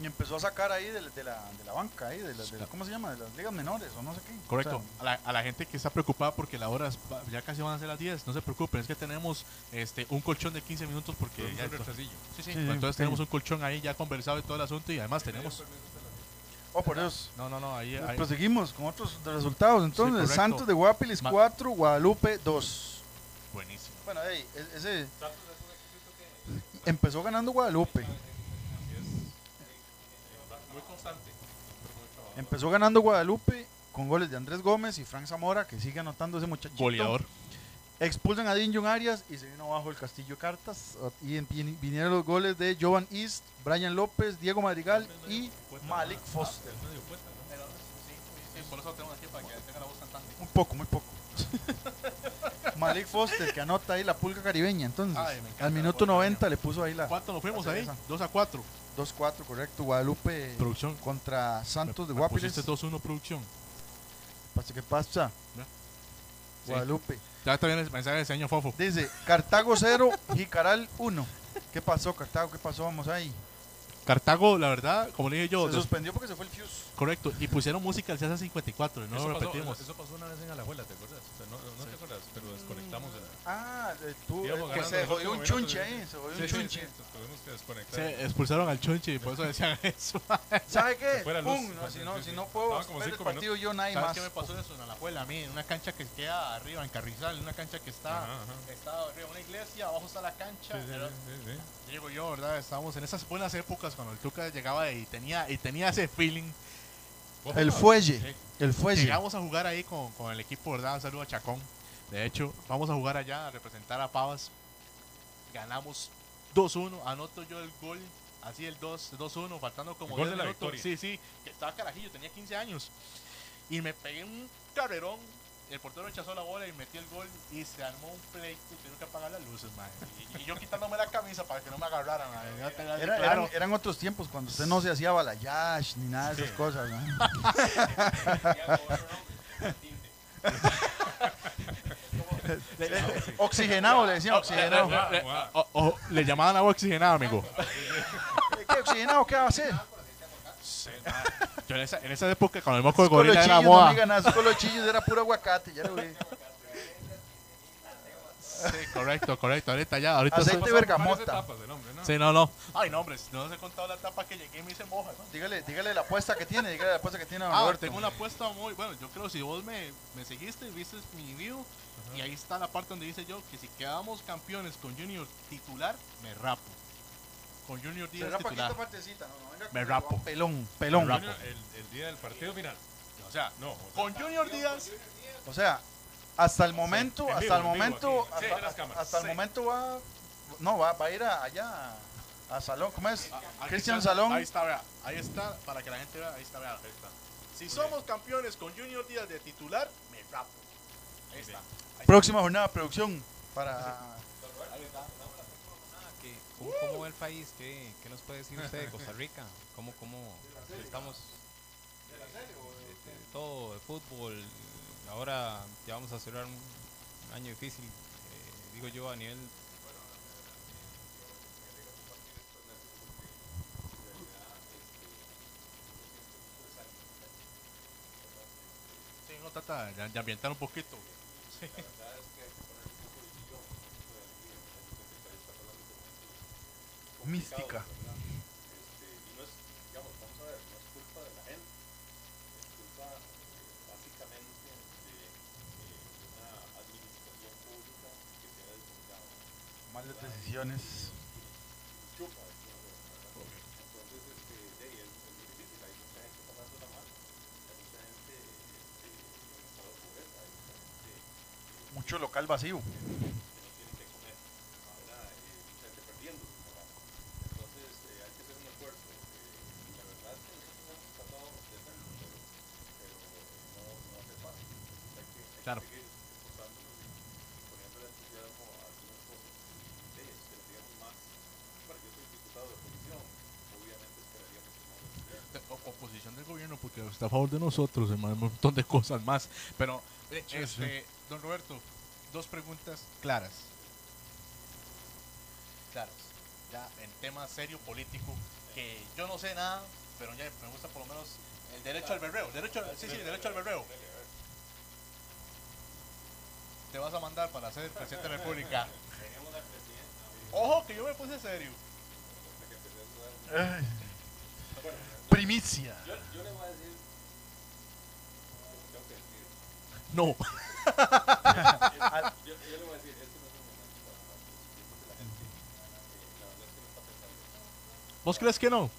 y empezó a sacar ahí de, la- de la, de la banca, ahí, de la, de la- ¿cómo se llama? De las ligas menores o no sé qué. Correcto. O sea, a, la, a la gente que está preocupada porque la hora es- ya casi van a ser las 10, no se preocupen, es que tenemos este un colchón de 15 minutos porque ya retrasillo. Sí, sí, Sí, entonces sí. tenemos un colchón ahí ya conversado y todo el asunto y además tenemos oh, por Dios. No, no, no, ahí, ahí- Proseguimos con otros resultados. Entonces. Santos de Guapiles Ma- 4, Guadalupe 2. buenísimo. Bueno, ey, e- ese empezó ganando Guadalupe. Muy constante. Empezó ganando Guadalupe con goles de Andrés Gómez y Frank Zamora, que sigue anotando ese muchachito. Goleador. Expulsan a Dinjon Arias y se vino abajo el Castillo de Cartas. Y en- vinieron los goles de Jovan East, Brian López, Diego Madrigal y Malik Foster. Medio poeta, ¿no? Sí, por eso lo tenemos aquí para que tenga la voz cantante. Un poco, muy poco. (laughs) Malik Foster, que anota ahí la pulga caribeña. Entonces, Ay, me encanta al minuto pulga 90 le puso ahí la ¿Cuánto nos fuimos ahí? cereza. 2 a 4. 2-4, correcto. Guadalupe Producción. contra Santos de Me Guapiles. pusiste 2-1 producción. Pasa que pasa. Ya. Guadalupe. Ya está bien el mensaje de señor Fofo. Dice, Cartago 0, Jicaral 1. ¿Qué pasó, Cartago? ¿Qué pasó? Vamos ahí. Cartago, la verdad, como le dije yo, Se suspendió porque se fue el Fuse. correcto, y pusieron música al CSA 54, y no eso, lo pasó, repetimos. eso pasó una vez en Alajuela, ¿te acuerdas? No, te acuerdas, pero desconectamos de la... Ah, eh, tú, eh, que se jodió un chunche minutos, ahí. Se jodió un sí, chunche. sí, tuvimos que desconectar. Se expulsaron al Chonchi y por eso decían (laughs) eso. ¿Sabe qué? Pum, no, si, no, si no puedo ver el partido yo, nadie ¿Sabes más. qué me pasó eso en Alajuela a mí? En una cancha que queda arriba, en Carrizal, en una cancha que está, Ajá, ajá. está arriba, una iglesia, abajo está la cancha. Sí, sí, era- sí, sí, sí. Digo yo, ¿verdad? Estábamos en esas buenas épocas cuando el Tuca llegaba y tenía, y tenía ese feeling. El fuelle. Sí. El fuelle. Llegamos a jugar ahí con, con el equipo, ¿verdad? Un saludo a Chacón. De hecho, vamos a jugar allá a representar a Pavas. Ganamos 2-1. Anoto yo el gol, así el 2 2-1, faltando como El gol 10 de la minutos. victoria. Sí, sí, que estaba carajillo, tenía 15 años. Y me pegué un carrerón. El portero rechazó la bola y metí el gol y se armó un pleito y tuvieron que apagar las luces, man. Y, y yo quitándome la camisa para que no me agarraran, Era- claro. eran, eran otros tiempos cuando usted no se hacía balayash ni nada de esas cosas. ¿no? (laughs) Oxigenado, le decían oxigenado. Le, le- o- o- le llamaban agua oxigenada, amigo. ¿Qué oxigenado? ¿Qué va a hacer? Yo en esa, en esa época, cuando el moco de Con gorila era chillos, no nada, con los chillos era puro aguacate, ya lo vi. Sí, correcto, correcto. Ahorita ya, ahorita Aceite bergamota. etapas del hombre, ¿no? Sí, no, no. Ay, no, hombre, no les he contado la etapa que llegué y me hice moja, ¿no? Dígale, dígale la apuesta que tiene, dígale la apuesta que tiene a Ah, Roberto. tengo una apuesta muy. Bueno, yo creo si vos me, me seguiste y viste mi video, y ahí está la parte donde dice yo que si quedamos campeones con Junior titular, me rapo. Con Junior Díaz Será titular. Paquito partecita, no, no, venga, Me rapo. Pelón, pelón. Me rapo. Junior, el, el día del partido final. O sea, No, o sea, con Junior Díaz, O sea, hasta el momento, en hasta vivo, el momento. Sí, hasta, el momento va, no, va, va a ir a- allá a, a Salón, ¿cómo es? Aquí Cristian está, Salón. Ahí está, vea. Ahí está, para que la gente vea. Ahí está, vea. Ahí está. Si somos campeones con Junior Díaz de titular, me rapo. Ahí está. Ahí está. Próxima jornada de producción para ¿Cómo, cómo ve el país? ¿Qué, qué nos puede decir usted de Costa Rica? ¿Cómo, cómo estamos? De, de- de todo, de fútbol. Ahora ya vamos a cerrar un, un año difícil, eh, digo yo, a nivel Sí, no trata de, ambientar un poquito. (laughs) mística. Malas decisiones. Mucho local vacío. Claro. De- o- oposición del gobierno, porque está a favor de nosotros, hermano, un montón de cosas más. Pero, eh, Sí, este, don Roberto, dos preguntas claras. Claras. Ya en tema serio político, que yo no sé nada, pero ya me gusta por lo menos el derecho al berreo. Derecho, al- sí, sí, derecho al berreo. Te vas a mandar para ser presidente de la República. Ojo, que yo me puse serio. Primicia. No. (laughs) ¿Vos crees que no?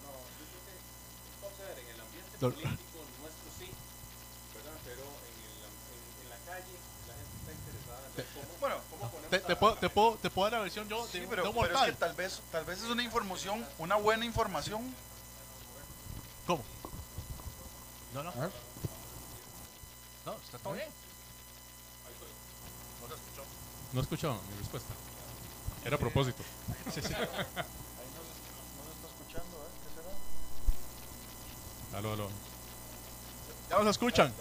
Don- Bueno, Te, te puedo, te, puedo, te puedo dar la versión yo sí, de pero, un pero es mortal. que tal vez, tal vez es una información, una buena información. ¿Cómo? No, no. A ver. No, está todo bien. No escuchó mi respuesta. Era a propósito. Sí, sí. (laughs) Ahí no, no lo está escuchando, ¿eh? ¿Qué será? Aló, aló. Ya nos escuchan.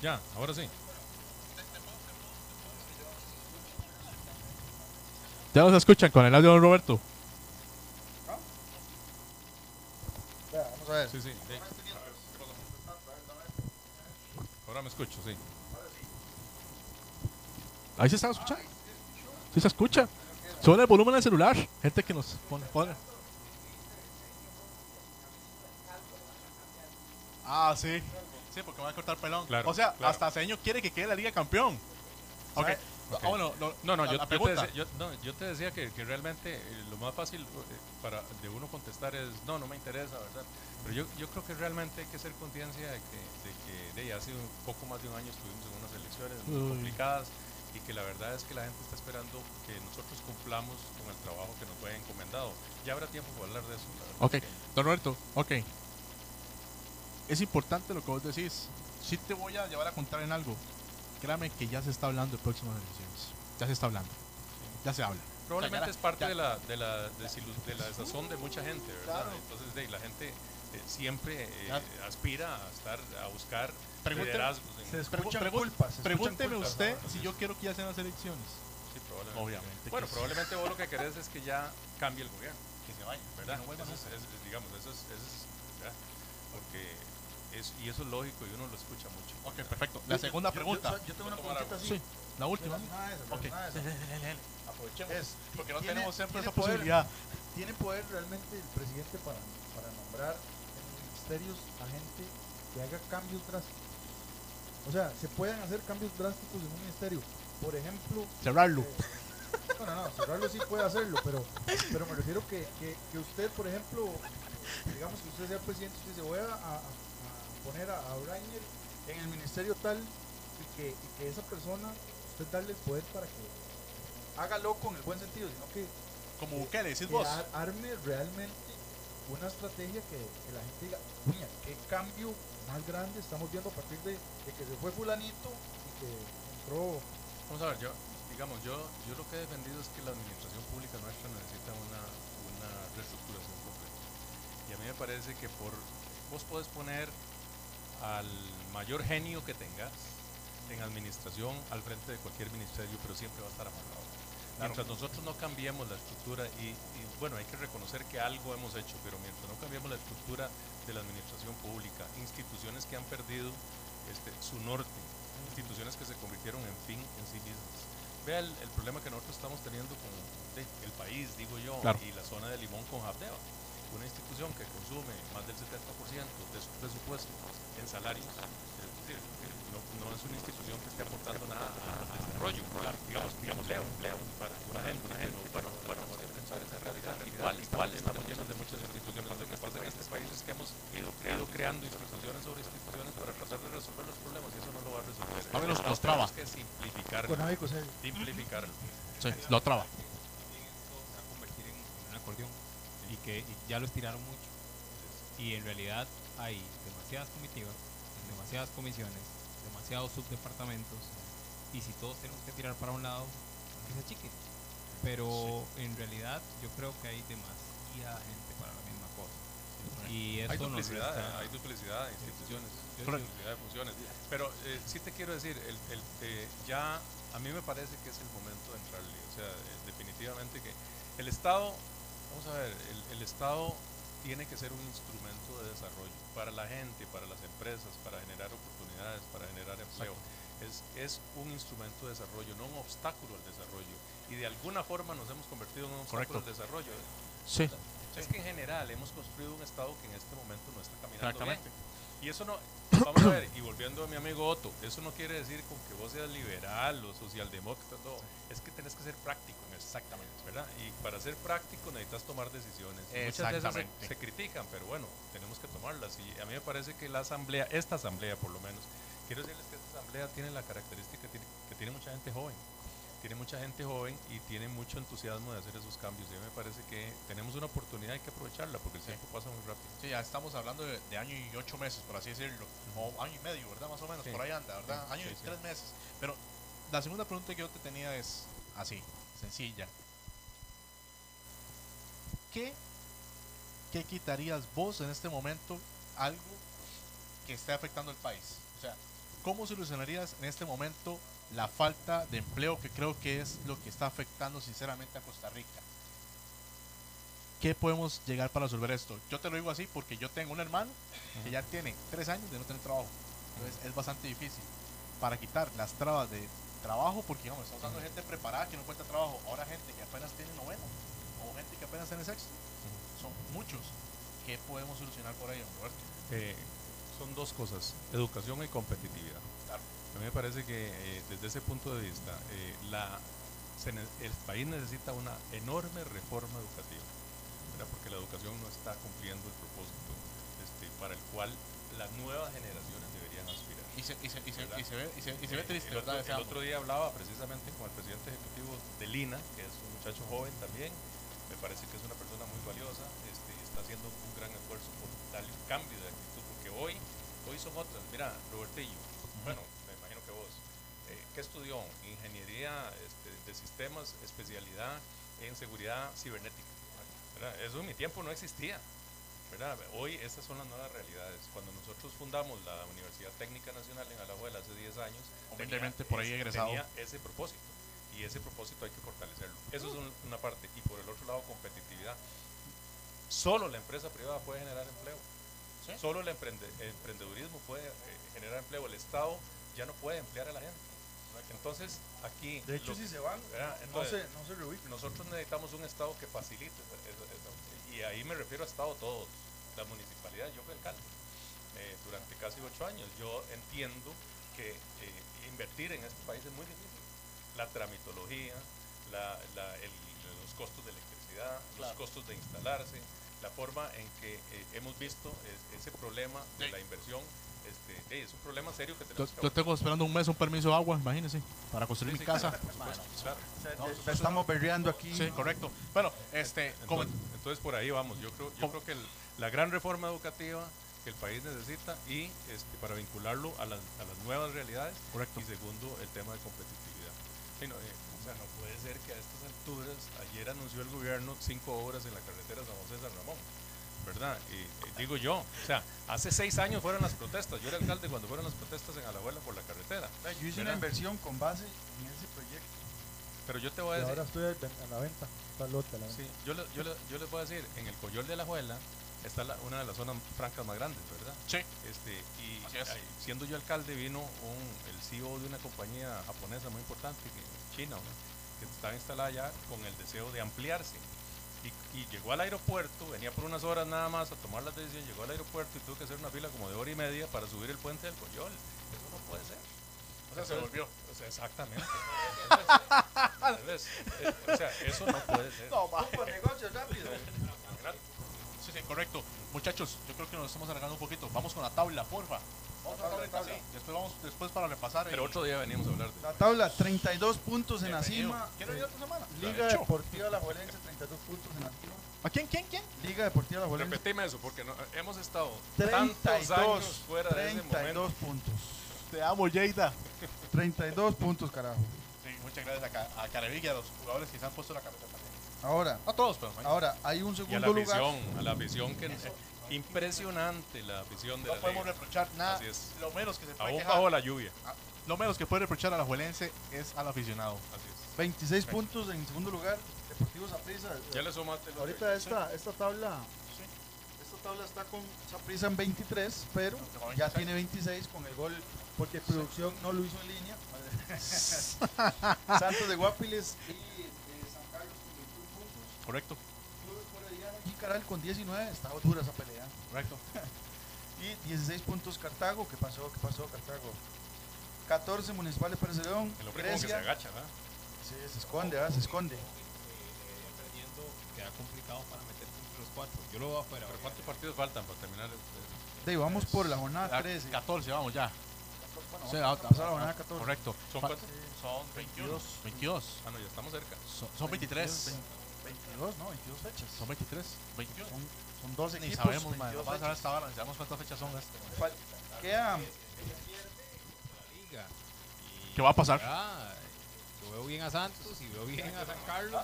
Ya, ahora sí. Ya nos escuchan con el audio de Roberto. Vea, vamos a ver. Sí, sí. Ahora me escucho, sí. Ahí se está escuchando. Sí se escucha. Sube el volumen del celular. Gente que nos pone. pone. Ah, sí. Sí, porque va a cortar pelón. Claro, o sea, claro. hasta Seño quiere que quede la Liga Campeón. Ok. Ah, bueno, no, No, no, la- yo, la yo te decía, yo, no, yo te decía que, que realmente eh, lo más fácil eh, para de uno contestar es no, no me interesa, ¿verdad? Pero yo, yo creo que realmente hay que ser conciencia de que, de que de, hace un poco más de un año estuvimos en unas elecciones muy Uy. complicadas y que la verdad es que la gente está esperando que nosotros cumplamos con el trabajo que nos fue encomendado. Ya habrá tiempo para hablar de eso. Ok, don Roberto, ok. Es importante lo que vos decís. Sí te voy a llevar a contar en algo. Créame que ya se está hablando de próximas elecciones. Ya se está hablando. Ya se habla. Probablemente es parte de la, de, la de la desazón de mucha gente, ¿verdad? Entonces, de, la gente eh, siempre eh, aspira a estar, a buscar Pregúnteme- liderazgos. en- Se escuchan pregun- culpas. se Pregúnteme culpas. usted si yo quiero que ya sean las elecciones. sí, probablemente. Obviamente. Bueno, probablemente vos lo que querés es que ya cambie el gobierno, Que se vaya. ¿verdad? Que no vuelva Eso es, nunca. es- digamos, eso es, eso es, ¿verdad? Porque es, y eso es lógico y uno lo escucha mucho. Ok, perfecto. La segunda yo- pregunta. Yo, yo tengo una preguntita así. Sí, la última. Nada de eso, Ok. nada de eso. Aprovechemos. Es, porque no tenemos siempre esa poder. posibilidad. ¿Tiene poder realmente el presidente para, para nombrar en ministerios a gente que haga cambios drásticos? O sea, se pueden hacer cambios drásticos en un ministerio. Por ejemplo, Cerrarlo. eh, no, no, no, cerrarlo sí puede hacerlo, pero, pero me refiero que, que, que usted, por ejemplo, digamos que usted sea presidente, usted dice, voy a, a- a poner a, a Brainer en el ministerio tal y que, y que esa persona, usted darle el poder para que haga loco en el buen sentido, sino que Como Bukele, decís vos. ar- arme realmente una estrategia que, que la gente diga, mira, qué cambio más grande estamos viendo a partir de, de que se fue fulanito y que entró Vamos a ver, yo, digamos, yo, yo lo que he defendido es que la administración pública nuestra necesita una, una reestructuración completa. Y a mí me parece que por vos podés poner al mayor genio que tengas en administración al frente de cualquier ministerio, pero siempre va a estar amarrado. Mientras nosotros no cambiemos la estructura, y, y, bueno, hay que reconocer que algo hemos hecho, pero mientras no cambiemos la estructura de la administración pública, instituciones que han perdido este, su norte, instituciones que se convirtieron en fin en sí mismas. Vea el, el problema que nosotros estamos teniendo con el país, digo yo, Claro. y la zona de Limón con Habdeba. Una institución que consume más del 70% de su presupuesto en salarios, es decir, que no, no es una institución que esté aportando nada al desarrollo, claro, digamos, digamos, empleo, empleo para una gente, pero bueno, bueno, no debe pensar esa realidad. Igual, igual estamos llenos de muchas instituciones. Lo que pasa en este país es que hemos ido, ido creando instituciones sobre instituciones para tratar de resolver los problemas y eso no lo va a resolver. A ver, los- los Tenemos traba. que simplificar, con Avico, serio. simplificar. Sí, lo traba. se va a convertir en, en un acordeón y que ya lo estiraron mucho. Y en realidad hay demasiadas comitivas demasiadas comisiones demasiados subdepartamentos. Y si todos tenemos que tirar para un lado que se achique pero en realidad yo creo que hay demasiada gente para la misma cosa. Y Hay duplicidad, resta- hay duplicidad de instituciones, hay duplicidad de funciones. Pero eh, sí te quiero decir, el, el, eh, ya a mí me parece que es el momento de entrarle. O sea, eh, definitivamente que el Estado, vamos a ver, el, el Estado tiene que ser un instrumento de desarrollo para la gente, para las empresas, para generar oportunidades, para generar empleo. Es, es un instrumento de desarrollo, no un obstáculo al desarrollo. Y de alguna forma nos hemos convertido en un obstáculo Correcto. al desarrollo. Sí, Es que en general hemos construido un Estado que en este momento no está caminando bien. exactamente. Y eso no, vamos a ver, y volviendo a mi amigo Otto, eso no quiere decir con que vos seas liberal o socialdemócrata, no, es que tenés que ser práctico, exactamente, ¿verdad? Y para ser práctico necesitas tomar decisiones. Muchas veces Exactamente. se, se critican, pero bueno, tenemos que tomarlas. Y a mí me parece que la asamblea, esta asamblea por lo menos, quiero decirles que esta asamblea tiene la característica tiene- que tiene mucha gente joven. Tiene mucha gente joven y tiene mucho entusiasmo de hacer esos cambios. Y a mí me parece que tenemos una oportunidad, hay que aprovecharla porque el tiempo pasa muy rápido. Sí, ya estamos hablando de, de año y ocho meses, por así decirlo. O año y medio, ¿verdad? Más o menos, Sí. por ahí anda, ¿verdad? Sí, año y tres meses. Pero la segunda pregunta que yo te tenía es así, sencilla. ¿Qué, ¿Qué quitarías vos en este momento algo que esté afectando al país? O sea, ¿cómo solucionarías en este momento la falta de empleo que creo que es lo que está afectando sinceramente a Costa Rica? ¿Qué podemos llegar para resolver esto? Yo te lo digo así porque yo tengo un hermano que ya tiene tres años de no tener trabajo. Entonces es bastante difícil para quitar las trabas de trabajo porque digamos, estamos hablando de gente preparada que no encuentra trabajo. Ahora gente que apenas tiene noveno o gente que apenas tiene sexto. Son muchos. ¿Qué podemos solucionar por ello, Roberto? Eh, son dos cosas, educación y competitividad. Claro. A mí me parece que eh, desde ese punto de vista, eh, la, se ne- el país necesita una enorme reforma educativa, ¿verdad? porque la educación no está cumpliendo el propósito este, para el cual las nuevas generaciones deberían aspirar. Y se, y se, y se, y se ve, y se, y se ve Eh, triste, el, otro, ¿verdad? el Ese otro día hablaba precisamente con el presidente ejecutivo de Lina, que es un muchacho joven también. Me parece que es una persona muy valiosa. Este, está haciendo un gran esfuerzo por darle un cambio de actitud, porque hoy, hoy son otras. Mira, Robertillo, bueno, me imagino que vos, eh, ¿qué estudió? Ingeniería este, de sistemas, especialidad en seguridad cibernética. ¿verdad? Eso en mi tiempo no existía. ¿Verdad? Hoy estas son las nuevas realidades. Cuando nosotros fundamos la Universidad Técnica Nacional en Alajuela hace 10 años, por ahí egresado. tenía ese propósito. Y ese propósito hay que fortalecerlo. Eso es un- una parte. Y por el otro lado, competitividad. Solo la empresa privada puede generar empleo. Solo el, emprende- el emprendedurismo puede eh, generar empleo. El Estado ya no puede emplear a la gente. Entonces, aquí... De hecho, lo- si se van, ¿verdad? no se, no se reubican. nosotros necesitamos un Estado que facilite. eso- eso- eso. Y ahí me refiero a Estado todos. La municipalidad, yo fui alcalde eh, durante casi ocho años. Yo entiendo que eh, invertir en este país es muy difícil. La tramitología, la- la- el- los costos de electricidad, los costos de instalarse, la forma en que eh, hemos visto es- ese problema de Sí. la inversión. Este, es un problema serio que Yo, tenemos que yo tengo esperando un mes un permiso de agua, imagínense, para construir Sí, mi sí, casa. claro, No, estamos berreando aquí. Sí, correcto. Bueno, este, Entonces, entonces por ahí vamos. Yo creo, yo creo que el- la gran reforma educativa que el país necesita y este, para vincularlo a las, a las nuevas realidades Correcto. y segundo el tema de competitividad. Sí, no, eh, o sea, no puede ser que a estas alturas, ayer anunció el gobierno cinco horas en la carretera San José San Ramón, ¿verdad? Y eh, digo yo, o sea, hace seis años fueron las protestas, yo era alcalde cuando fueron las protestas en Alajuela por la carretera, O sea, Yo hice ¿Verdad? una inversión con base en ese proyecto. pero yo te voy a Y decir, ahora estoy en la venta. Está lote la venta. Sí, yo, le- yo, le- yo les voy a decir, en el Coyol de la Juela está la- una de las zonas francas más grandes, ¿verdad? Sí. Este, y Así es. ahí, siendo yo alcalde, vino un, el CEO de una compañía japonesa muy importante, que, china, ¿no? que estaba instalada allá con el deseo de ampliarse. Y, y llegó al aeropuerto, venía por unas horas nada más a tomar las decisiones, llegó al aeropuerto y tuvo que hacer una fila como de hora y media para subir el puente del Coyol. Eso no puede ser. O sea, se volvió. O sea, exactamente. ¿Ves? Eh, O sea, eso no puede ser. No, ma. Por negocio rápido. Sí, sí, correcto. Muchachos, yo creo que nos estamos alargando un poquito. Vamos con la tabla, porfa. Vamos con la tableta, sí. Después vamos después para repasar. Pero y- otro día venimos a hablar de La tabla, 32 puntos en la cima. ¿Quién ir otra semana? Liga Hecho. Deportiva La Juelense, 32 puntos en la cima. ¿A quién, quién, quién? Liga Deportiva La Juelense, Repetime eso, porque no- hemos estado tantos 32, años fuera de ese 32 momento. puntos. Te amo, Yeida. 32 puntos, carajo. Sí, muchas gracias a, Ca- a Carevic y a los jugadores que se han puesto la camiseta. Ahora, A todos, pero. ahora hay un Y a la segundo lugar. afición, a la afición que... eh, Impresionante la afición de No la podemos liga. reprochar nada. Así es. Lo menos que se puede Aún quejar- bajo la lluvia. lo menos que puede reprochar a la Juelense es al aficionado. Así es. 26 puntos en segundo lugar. Deportivo Saprissa. Ya le sumaste los Ahorita esta, esta tabla Esta tabla está con Saprissa en 23, pero ya tiene 26 con el gol porque producción no lo hizo en línea. (laughs) Santos de Guapiles y de San Carlos con 21 puntos. Correcto, Caral con 19. Está dura esa pelea. correcto. (laughs) Y 16 puntos Cartago. ¿Qué pasó? ¿Qué pasó Cartago? 14 Municipal de Pérez de León. El hombre como que se Grecia. agacha, ¿verdad? Sí, se esconde, ¿verdad? Se esconde. perdiendo, queda complicado para meterse entre los cuatro. Yo lo veo afuera. ¿Pero cuántos partidos faltan para terminar? el- De ahí, vamos por la jornada Ah, 13. 14, vamos ya. Bueno, Sí, vamos ah, a pasar a la ah, jornada ah, 14. Correcto. ¿Son cuántos? Son 22. 22. Ah, no, ya estamos cerca. Son, son 23. 22, no, 22 fechas. Son 23. 22. Son, son 12 Ni equipos. sabemos, man. 22 Vamos a ver. Ni sabemos cuántas fechas son este. Fal- Queda ¿Qué va a pasar? ya, yo veo bien a Santos y veo bien a San Carlos.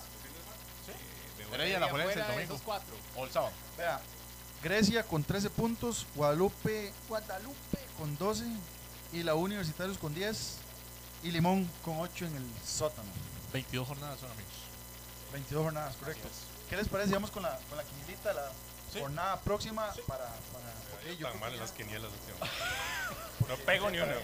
Eh, Heredia, a la el domingo. cuatro. O el sábado. Vea, Grecia con 13 puntos, Guadalupe, Guadalupe con 12 y la Universitarios con 10 y Limón con 8 en el sótano. 22 jornadas son, amigos. 22 jornadas, correcto. ¿Qué les parece? Vamos con la, con la quinilita, la Sí. jornada próxima para... para porque yo Tan mal que en las quinielas. (laughs) No pego ni una.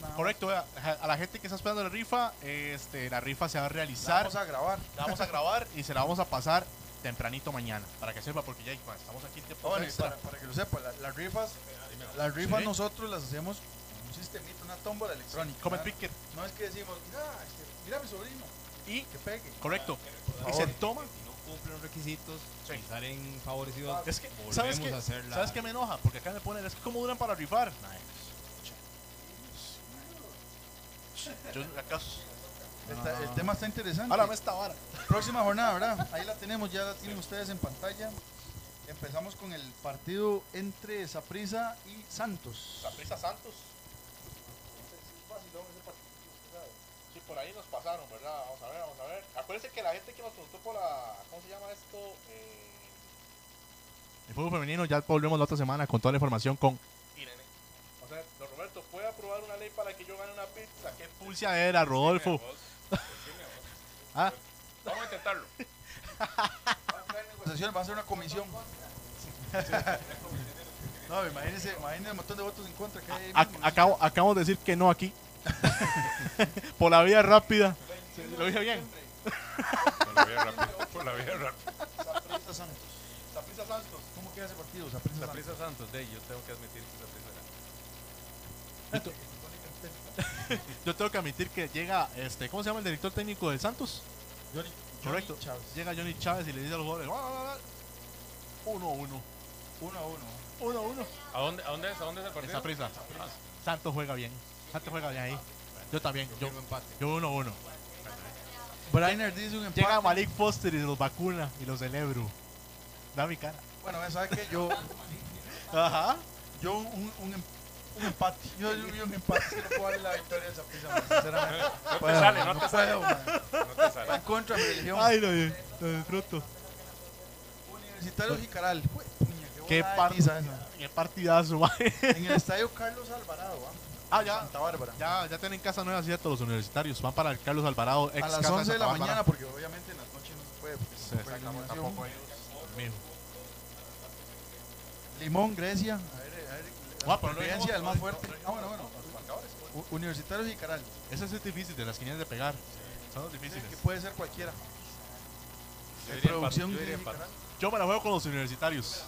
más. correcto. A la gente que está esperando la rifa, este, la rifa se va a La realizar. Vamos a grabar. La vamos a grabar y se la vamos a pasar tempranito mañana. Para que sepa, porque ya man, estamos aquí en extra. para, para que lo sepa, la- las rifas, las rifas Sí. nosotros las hacemos con un sistemito, una tómbola electrónica. Come picker. No es que decimos, mira, este, mira a mi sobrino, Y, que pegue. correcto. Y favor. se toma. Si no cumplen los requisitos Sí. y salen favorecidos, Es que, volvemos ¿sabes qué? a hacer la... ¿Sabes qué me enoja? Porque acá me ponen, es que cómo duran para rifar. Yo, acaso. Está- el tema está interesante. Ahora me esta vara. Próxima jornada, ¿verdad? Ahí la tenemos, ya la tienen ustedes en pantalla. Empezamos con el partido entre Saprissa y Santos. Saprissa Santos. Sí, por ahí nos pasaron, ¿verdad? Vamos a ver, vamos a ver. Acuérdense que la gente que nos preguntó por la. ¿Cómo se llama esto? Eh... El fútbol femenino, ya volvemos la otra semana con toda la información con Irene. O sea, don Roberto, ¿puede aprobar una ley para que yo gane una pizza? ¿Qué pulsa era, Rodolfo? (laughs) Ah, Vamos a intentarlo. (laughs) va a ser una comisión. (laughs) no, imagínense, imagínense el montón de votos en contra que hay. acabo, acabo de decir que no aquí. (laughs) por la vía rápida. ¿Lo dije bien? Por la vía rápida. Por la vía rápida. Saprissa Santos. Santos. ¿Cómo queda ese partido? Saprissa La Santos. prisa Santos, de yo tengo que admitir que prisa Yo tengo que admitir que llega, este, ¿cómo se llama el director técnico del Santos? Johnny, Correcto. Johnny. Llega Johnny Chávez y le dice a los jugadores, "Va, va, va". uno a uno, Uno a uno. uno a uno. ¿A dónde, a dónde es? ¿A dónde es el partido? Esa prisa. Santos juega bien. Santos juega bien ahí. Yo también. Yo, Firme empate. yo uno a uno. Brainer dice un empate. Llega Malik Foster y los vacuna y los celebro. Da mi cara. Bueno, ¿sabes qué? Yo, (laughs) Ajá. yo un, un, em- un empate. Yo, yo, yo un empate. Si no puedo darle la victoria de Saprissa, man, sinceramente. (laughs) No te Puedo, sale, no te sale. No te Va sale. en contra de mi religión. Ay, lo, lo disfruto. Universitario Jicaral. Qué, de par- pizza esa. qué partidazo, (laughs) man. En el estadio Carlos Alvarado, ¿ah? Ah, ya. Santa Bárbara. Ya, ya tienen casa nueva, ¿cierto? Los universitarios. Van para el Carlos Alvarado, ex a las casa 11 de la Bárbara. mañana, porque obviamente en las noches no se puede. Porque se puede tampoco ellos. Limón, Grecia. A ver, a ver. Ah, pero dijimos- del más fuerte. Ah, bueno, bueno. U- Universitario Jicaral. Ese es difícil, de las quinielas de pegar. Son difíciles. Que puede ser cualquiera. Yo producción yo. Yo me la juego con los universitarios.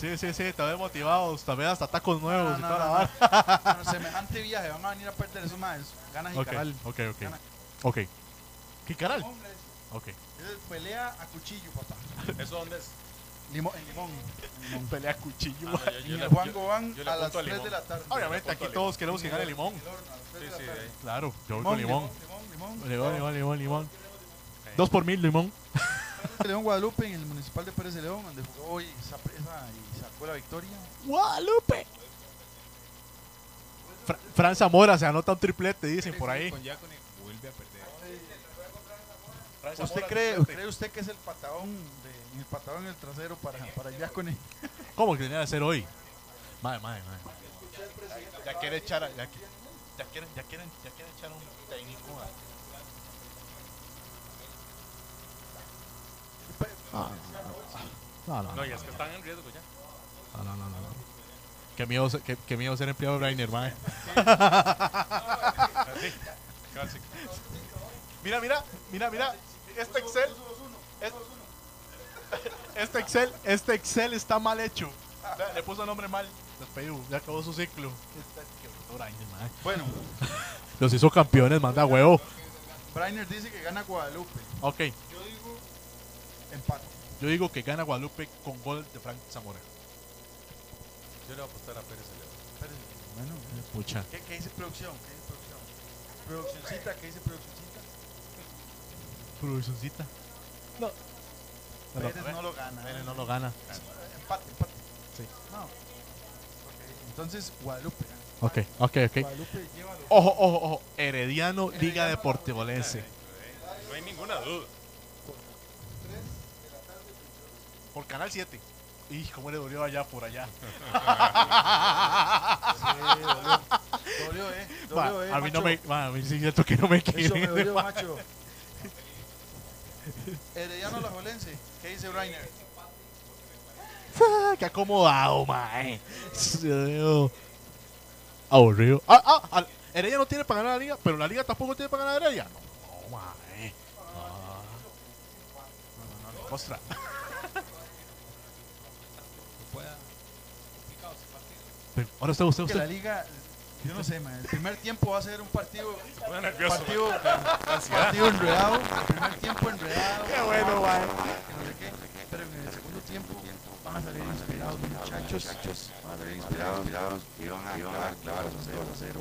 Sí, sí, sí, también motivados, también hasta tacos nuevos No, y no, toda no, la no. vara. Bueno, semejante viaje, van a venir a perder esos más. Gana Ok, Jicaral. ok, ok. Gana. Ok. ¿Qué caral? Grecia. Ok. Es pelea a cuchillo, papá. (laughs) ¿Eso dónde es? Limón, en Limón. en Limón. Pelea cuchillo. Ah, no, yo- En yo el le- Juan Gobán a las apunto a 3 de Limón. la tarde. Obviamente, aquí todos queremos que gane limón. El horno, a las 3 Sí, de la sí. Claro, yo voy Limón, con limón. limón, limón, Limón, limón, limón, limón. Dos por mil, limón. de León Guadalupe en el municipal de Pérez de León, donde jugó hoy Saprissa y sacó la victoria. Guadalupe. Fra- Fran Zamora se anota un triplete, dicen por ahí. Con Yacone vuelve a perder. ¿Usted cree, cree usted que es el patadón, de, el patadón en el trasero para, para Yacone? ¿Cómo que tenía que hacer hoy? Madre, madre, madre. Ya, ya quiere echar, a- ya, ya quieren, ya quieren, ya quieren echar a un técnico. a- Ah, no, no, no, No, y es que están en riesgo ya. No, no, no, no, no. Qué miedo, ser- qué, qué miedo ser empleado de Rainer, madre. Así, (laughs) casi. Mira, mira, mira, mira. Este Excel. es- Este Excel, este Excel está mal hecho. Le puso nombre mal. Despedido, ya acabó su ciclo. Mae. Bueno, (laughs) Los hizo campeones, manda huevo. Brainer dice que gana Guadalupe. Ok, Yo digo empate. yo digo que gana Guadalupe con gol de Frank Zamora. Yo le voy a apostar a Pérez Celedón. Espérese. Bueno, Pucha. ¿qué, qué dice producción? ¿Qué dice producción? Produccioncita, ¿qué dice produccioncita? Produccioncita. No. Pérez no lo gana. Pérez no lo gana. Empate, empate. Sí. No. Ok, Entonces, Guadalupe. gana. Ok, ok, ok. Guadalupe lleva los Ojo, ojo, ojo. Herediano, Liga Deportivolense. No hay ninguna duda. Por Canal 7. Y cómo le dolió allá por allá. Sí, dolió. Dolió, eh. Dolió, eh. a mí no me. a mí sí es que no me Eso me dolió, macho. Herediano La Jolense. ¿Qué dice Brainer? Qué acomodado, mae. Aburrido. Ah, ah, ah, Heredia no tiene para ganar la liga, pero la liga tampoco tiene para ganar a Heredia. No, mae. Ah. No, no, no, pueda. Complicado ese partido. Pero Ahora usted, usted, Que la usted. liga, yo no sé, man. El primer tiempo va a ser un partido, pone nervioso. partido, partido enredado. El primer tiempo enredado. Qué bueno, mae. que no sé qué. Pero en el segundo tiempo van a salir inspirados, muchachos. Van a salir inspirados, inspirados, y van a, clavar un 2 a 0.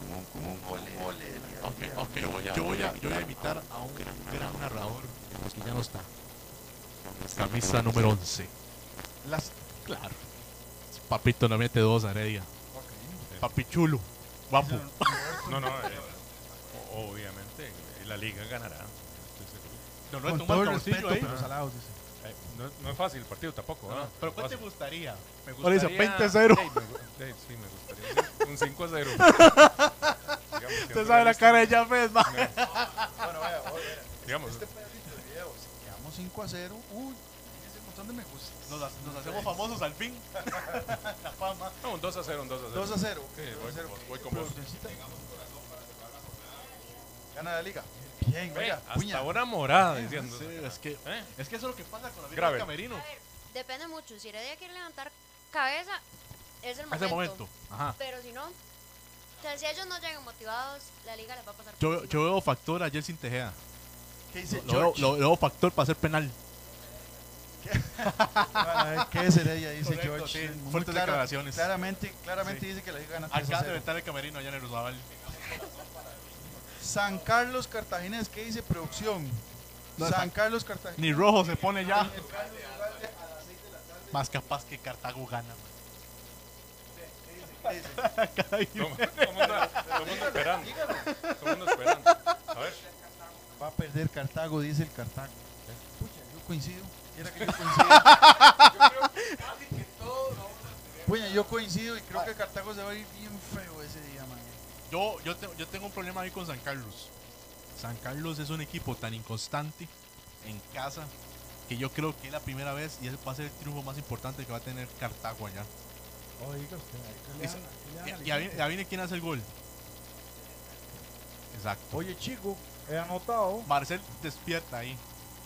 Como un, como un gol, gol de día, Ok, día. ok, yo voy a, yo voy a, yo voy a invitar a un gran narrador que ya no está. Camisa número 11. Las, Claro. Papito no mete dos a Heredia. Papi chulo. Guapo. No, no, eh, obviamente eh, la liga ganará. Estoy seguro. No, con no, todo el respeto, ahí. pero salados, dice. Eh, no, no es fácil el partido tampoco. No. Pero ¿cuál te Fácil. gustaría? Me Ahora dice, 20-0. Ey, me gu- ey, sí, me gustaría. Un 5 a 0. Digamos, Usted sabe la cara de Jafet, ma. Bueno, vea, oye, Digamos, este pedacito de videos. Quedamos 5 a 0. Uy, montón de me gusta. Nos, nos hacemos famosos al fin. (laughs) La fama. no, un 2 a 0, un 2 a 0. 2 a 0. Sí, ok, voy 2 a 0. con vos, voy con vos. Produccioncita. Gana la liga. Bien, Ve, oiga, hasta puña. una morada diciendo. Sí, es que, ¿Eh? es que eso es lo que pasa con la vida Grave. del camerino. Depende mucho. Si Heredia quiere levantar cabeza, es el momento. ese momento. Ajá. Pero si no, o sea, si ellos no llegan motivados, la liga les va a pasar. Yo, yo veo factor a Jelsin Tejeda. ¿Qué dice Lo, lo- lo veo factor para hacer penal. ¿Qué es ella? Dice Correcto, George. sí, Muy fuertes clara- declaraciones. Claramente, claramente Sí. dice que la liga gana 3 a Acá de 0. estar el camerino allá en el Rosabal. San Carlos Cartaginés, ¿qué dice producción? No, San Carlos Cartaginés. Ni rojo se pone ya. Más capaz que Cartago gana. (laughs) Todo mundo esperando. Esperando. A ver. Va a perder Cartago, dice el Cartago. Pucha, yo coincido. Que yo coincido. Puña, yo coincido y creo que Cartago se va a ir bien feo ese día, man. Yo, yo, te- yo tengo un problema ahí con San Carlos. San Carlos es un equipo tan inconstante en casa que yo creo que es la primera vez y ese va a ser el triunfo más importante que va a tener Cartago allá. Oiga, usted, ahí que le Es- dan- ahí le dan Y, al y ahí, equipo. y ahí viene quién hace el gol. Exacto. Oye, chico, he anotado. Marcel despierta ahí.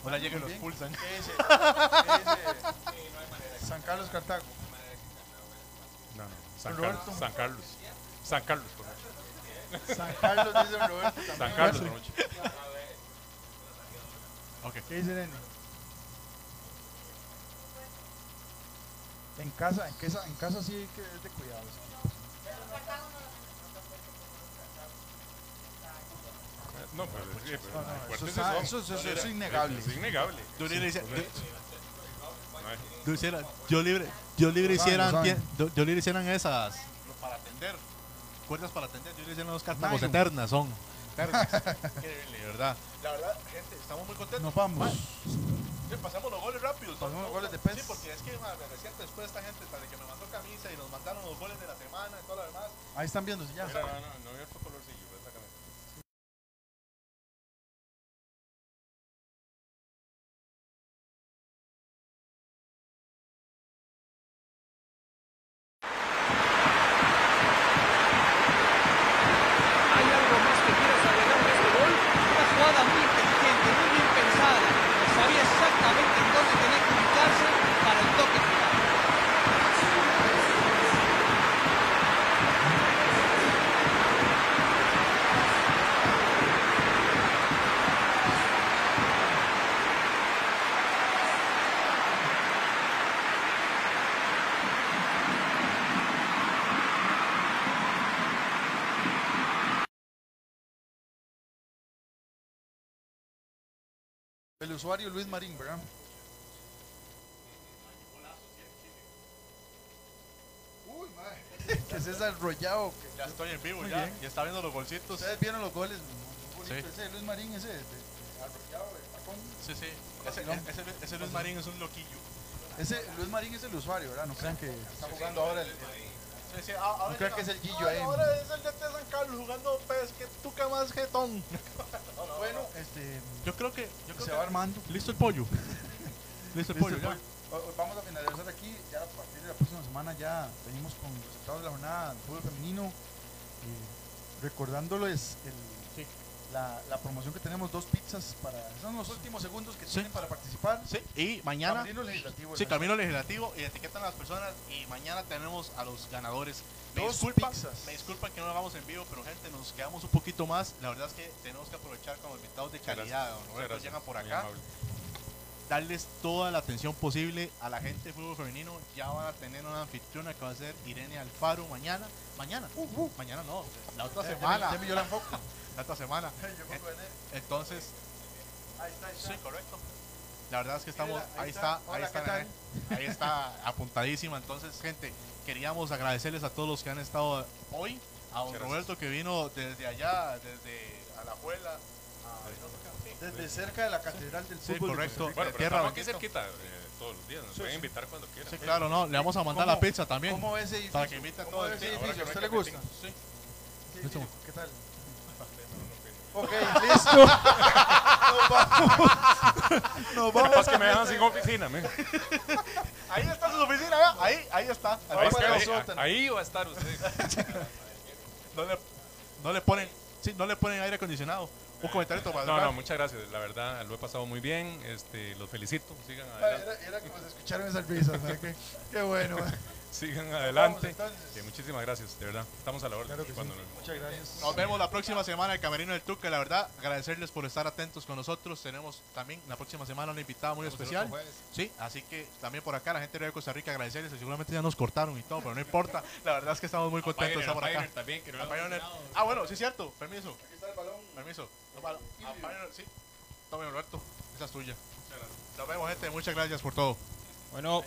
Ahora llega y los. ¿Qué dice? ¿Qué dice? San Carlos Cartago. No, no. San. Carlos. San Carlos. San Carlos, por favor. San Carlos dice Roberto. San. Carlos, noche. ¿Qué dice Nene? En casa, en casa, en casa sí que es de cuidado. No, pero sí, pero No, no, eso sí está- eso- eso- eso es Sí, innegable. Es innegable. Yo libre, yo- yo hiciera- yo libre, yo hicieran, yo, yo libre hicieran esas para atender, cuerdas para atender. Yo libre hicieran los cartagos Nylon. eternas son. De (laughs) verdad. La verdad, gente, estamos muy contentos. Nos vamos. Sí, pasamos los goles rápidos. Pasamos los goles de Sí, PES. porque es que me recién después esta gente, desde que me mandó camisa y nos mandaron los goles de la semana y todo lo demás. Ahí están viendo, ya. Mira, no, no, no había otro colorcillo, esa camisa. ¿Hay algo más que quieras agregar de este gol? Una jugada muy inteligente, muy bien pensada. Sabía exactamente en dónde tenía que ubicarse para el toque final. El usuario Luis Marín, ¿verdad? Uy, madre. (laughs) que es ese arrollado. que- Ya estoy en vivo, Muy ya. bien. Ya está viendo los golcitos. Ustedes vieron los goles. muy bonito. Sí. Ese Luis Marín, ese de- arrollado, de tacón. Sí, sí. Ese, Vacilón. ese, ese Luis Marín es un loquillo. Ese Luis Marín es el usuario, ¿verdad? No crean que está jugando ahora el. el- Sí, sí, ah, ahora No que es el Guillo Ay, ahí. Ahora es el de San Carlos jugando pez. Que tuca más jetón. (laughs) Bueno, este. Yo creo que. Yo creo Se que va armando. Listo el pollo. (laughs) Listo el pollo, ya. Vamos a finalizar aquí. Ya a partir de la próxima semana ya venimos con los resultados de la jornada del fútbol femenino. eh, recordándoles el- la, la promoción que tenemos, dos pizzas para. Son los últimos segundos que Sí. tienen para participar. Sí, y mañana. Camerino legislativo. Sí, camino legislativo, identifican a las personas y mañana tenemos a los ganadores. Me Dos disculpan, pizzas. me disculpan que no lo hagamos en vivo, pero gente, nos quedamos un poquito más. La verdad es que tenemos que aprovechar con los invitados de calidad, don llegan por acá, darles toda la atención posible a la gente de fútbol femenino. Ya van a tener una anfitriona que va a ser Irene Alfaro mañana. Mañana, mañana no, la otra Uh, semana. dio la enfoco. Otra semana. (laughs) Que- Entonces, Ahí está, ahí está. Sí, correcto. La verdad es que estamos, Mira, ahí ahí está. está, ahí Hola, está, ¿qué tal? ahí está (laughs) apuntadísima. Entonces, gente, queríamos agradecerles a todos los que han estado hoy, a don Roberto que vino desde allá, desde Alajuela. a- Desde cerca de la catedral del Sí, fútbol. de correcto. Bueno, pero Tierra aquí cerquita eh, todos los días. Nos Sí, pueden sí. invitar cuando quieran. Sí, claro, no, le vamos a mandar la ¿Cómo- pizza también. ¿Cómo ese edificio? Para que invite a ¿Cómo todo el edificio? ¿A usted le gusta? Sí. Sí, sí, ¿Qué tal? Ok, (laughs) listo. Nos vamos. Nos vamos. Capaz que me dejan sin oficina, men. Ahí está su oficina, vea. ahí, ahí está. Ahí, Ahí es que ahí- va a estar usted. (laughs) No le, no le ponen, sí, no le ponen aire acondicionado. Un comentario para No, no, muchas gracias. La verdad, lo he pasado muy bien. Este, los felicito. Sigan Ah, adelante. Era, era como se escucharon esas risas. Qué, qué bueno. ¿verdad? Sigan adelante. entonces. Sí, muchísimas gracias, de verdad. Estamos a la orden. Claro que sí. Cuando- Muchas gracias. Nos vemos la próxima semana en Camerino del Tuque. La verdad, agradecerles por estar atentos con nosotros. Tenemos también la próxima semana una invitada muy especial. Sí, así que también por acá la gente de Costa Rica agradecerles. Seguramente ya nos cortaron y todo, pero no importa. La verdad es que estamos muy contentos de estar por acá. también, que no A lo Pioneer. hemos Ah, bueno, sí, cierto. Permiso. Aquí está el balón. Permiso. Sí. Tome, Roberto. Esa es tuya. Nos vemos, gente. Muchas gracias por todo. Bueno.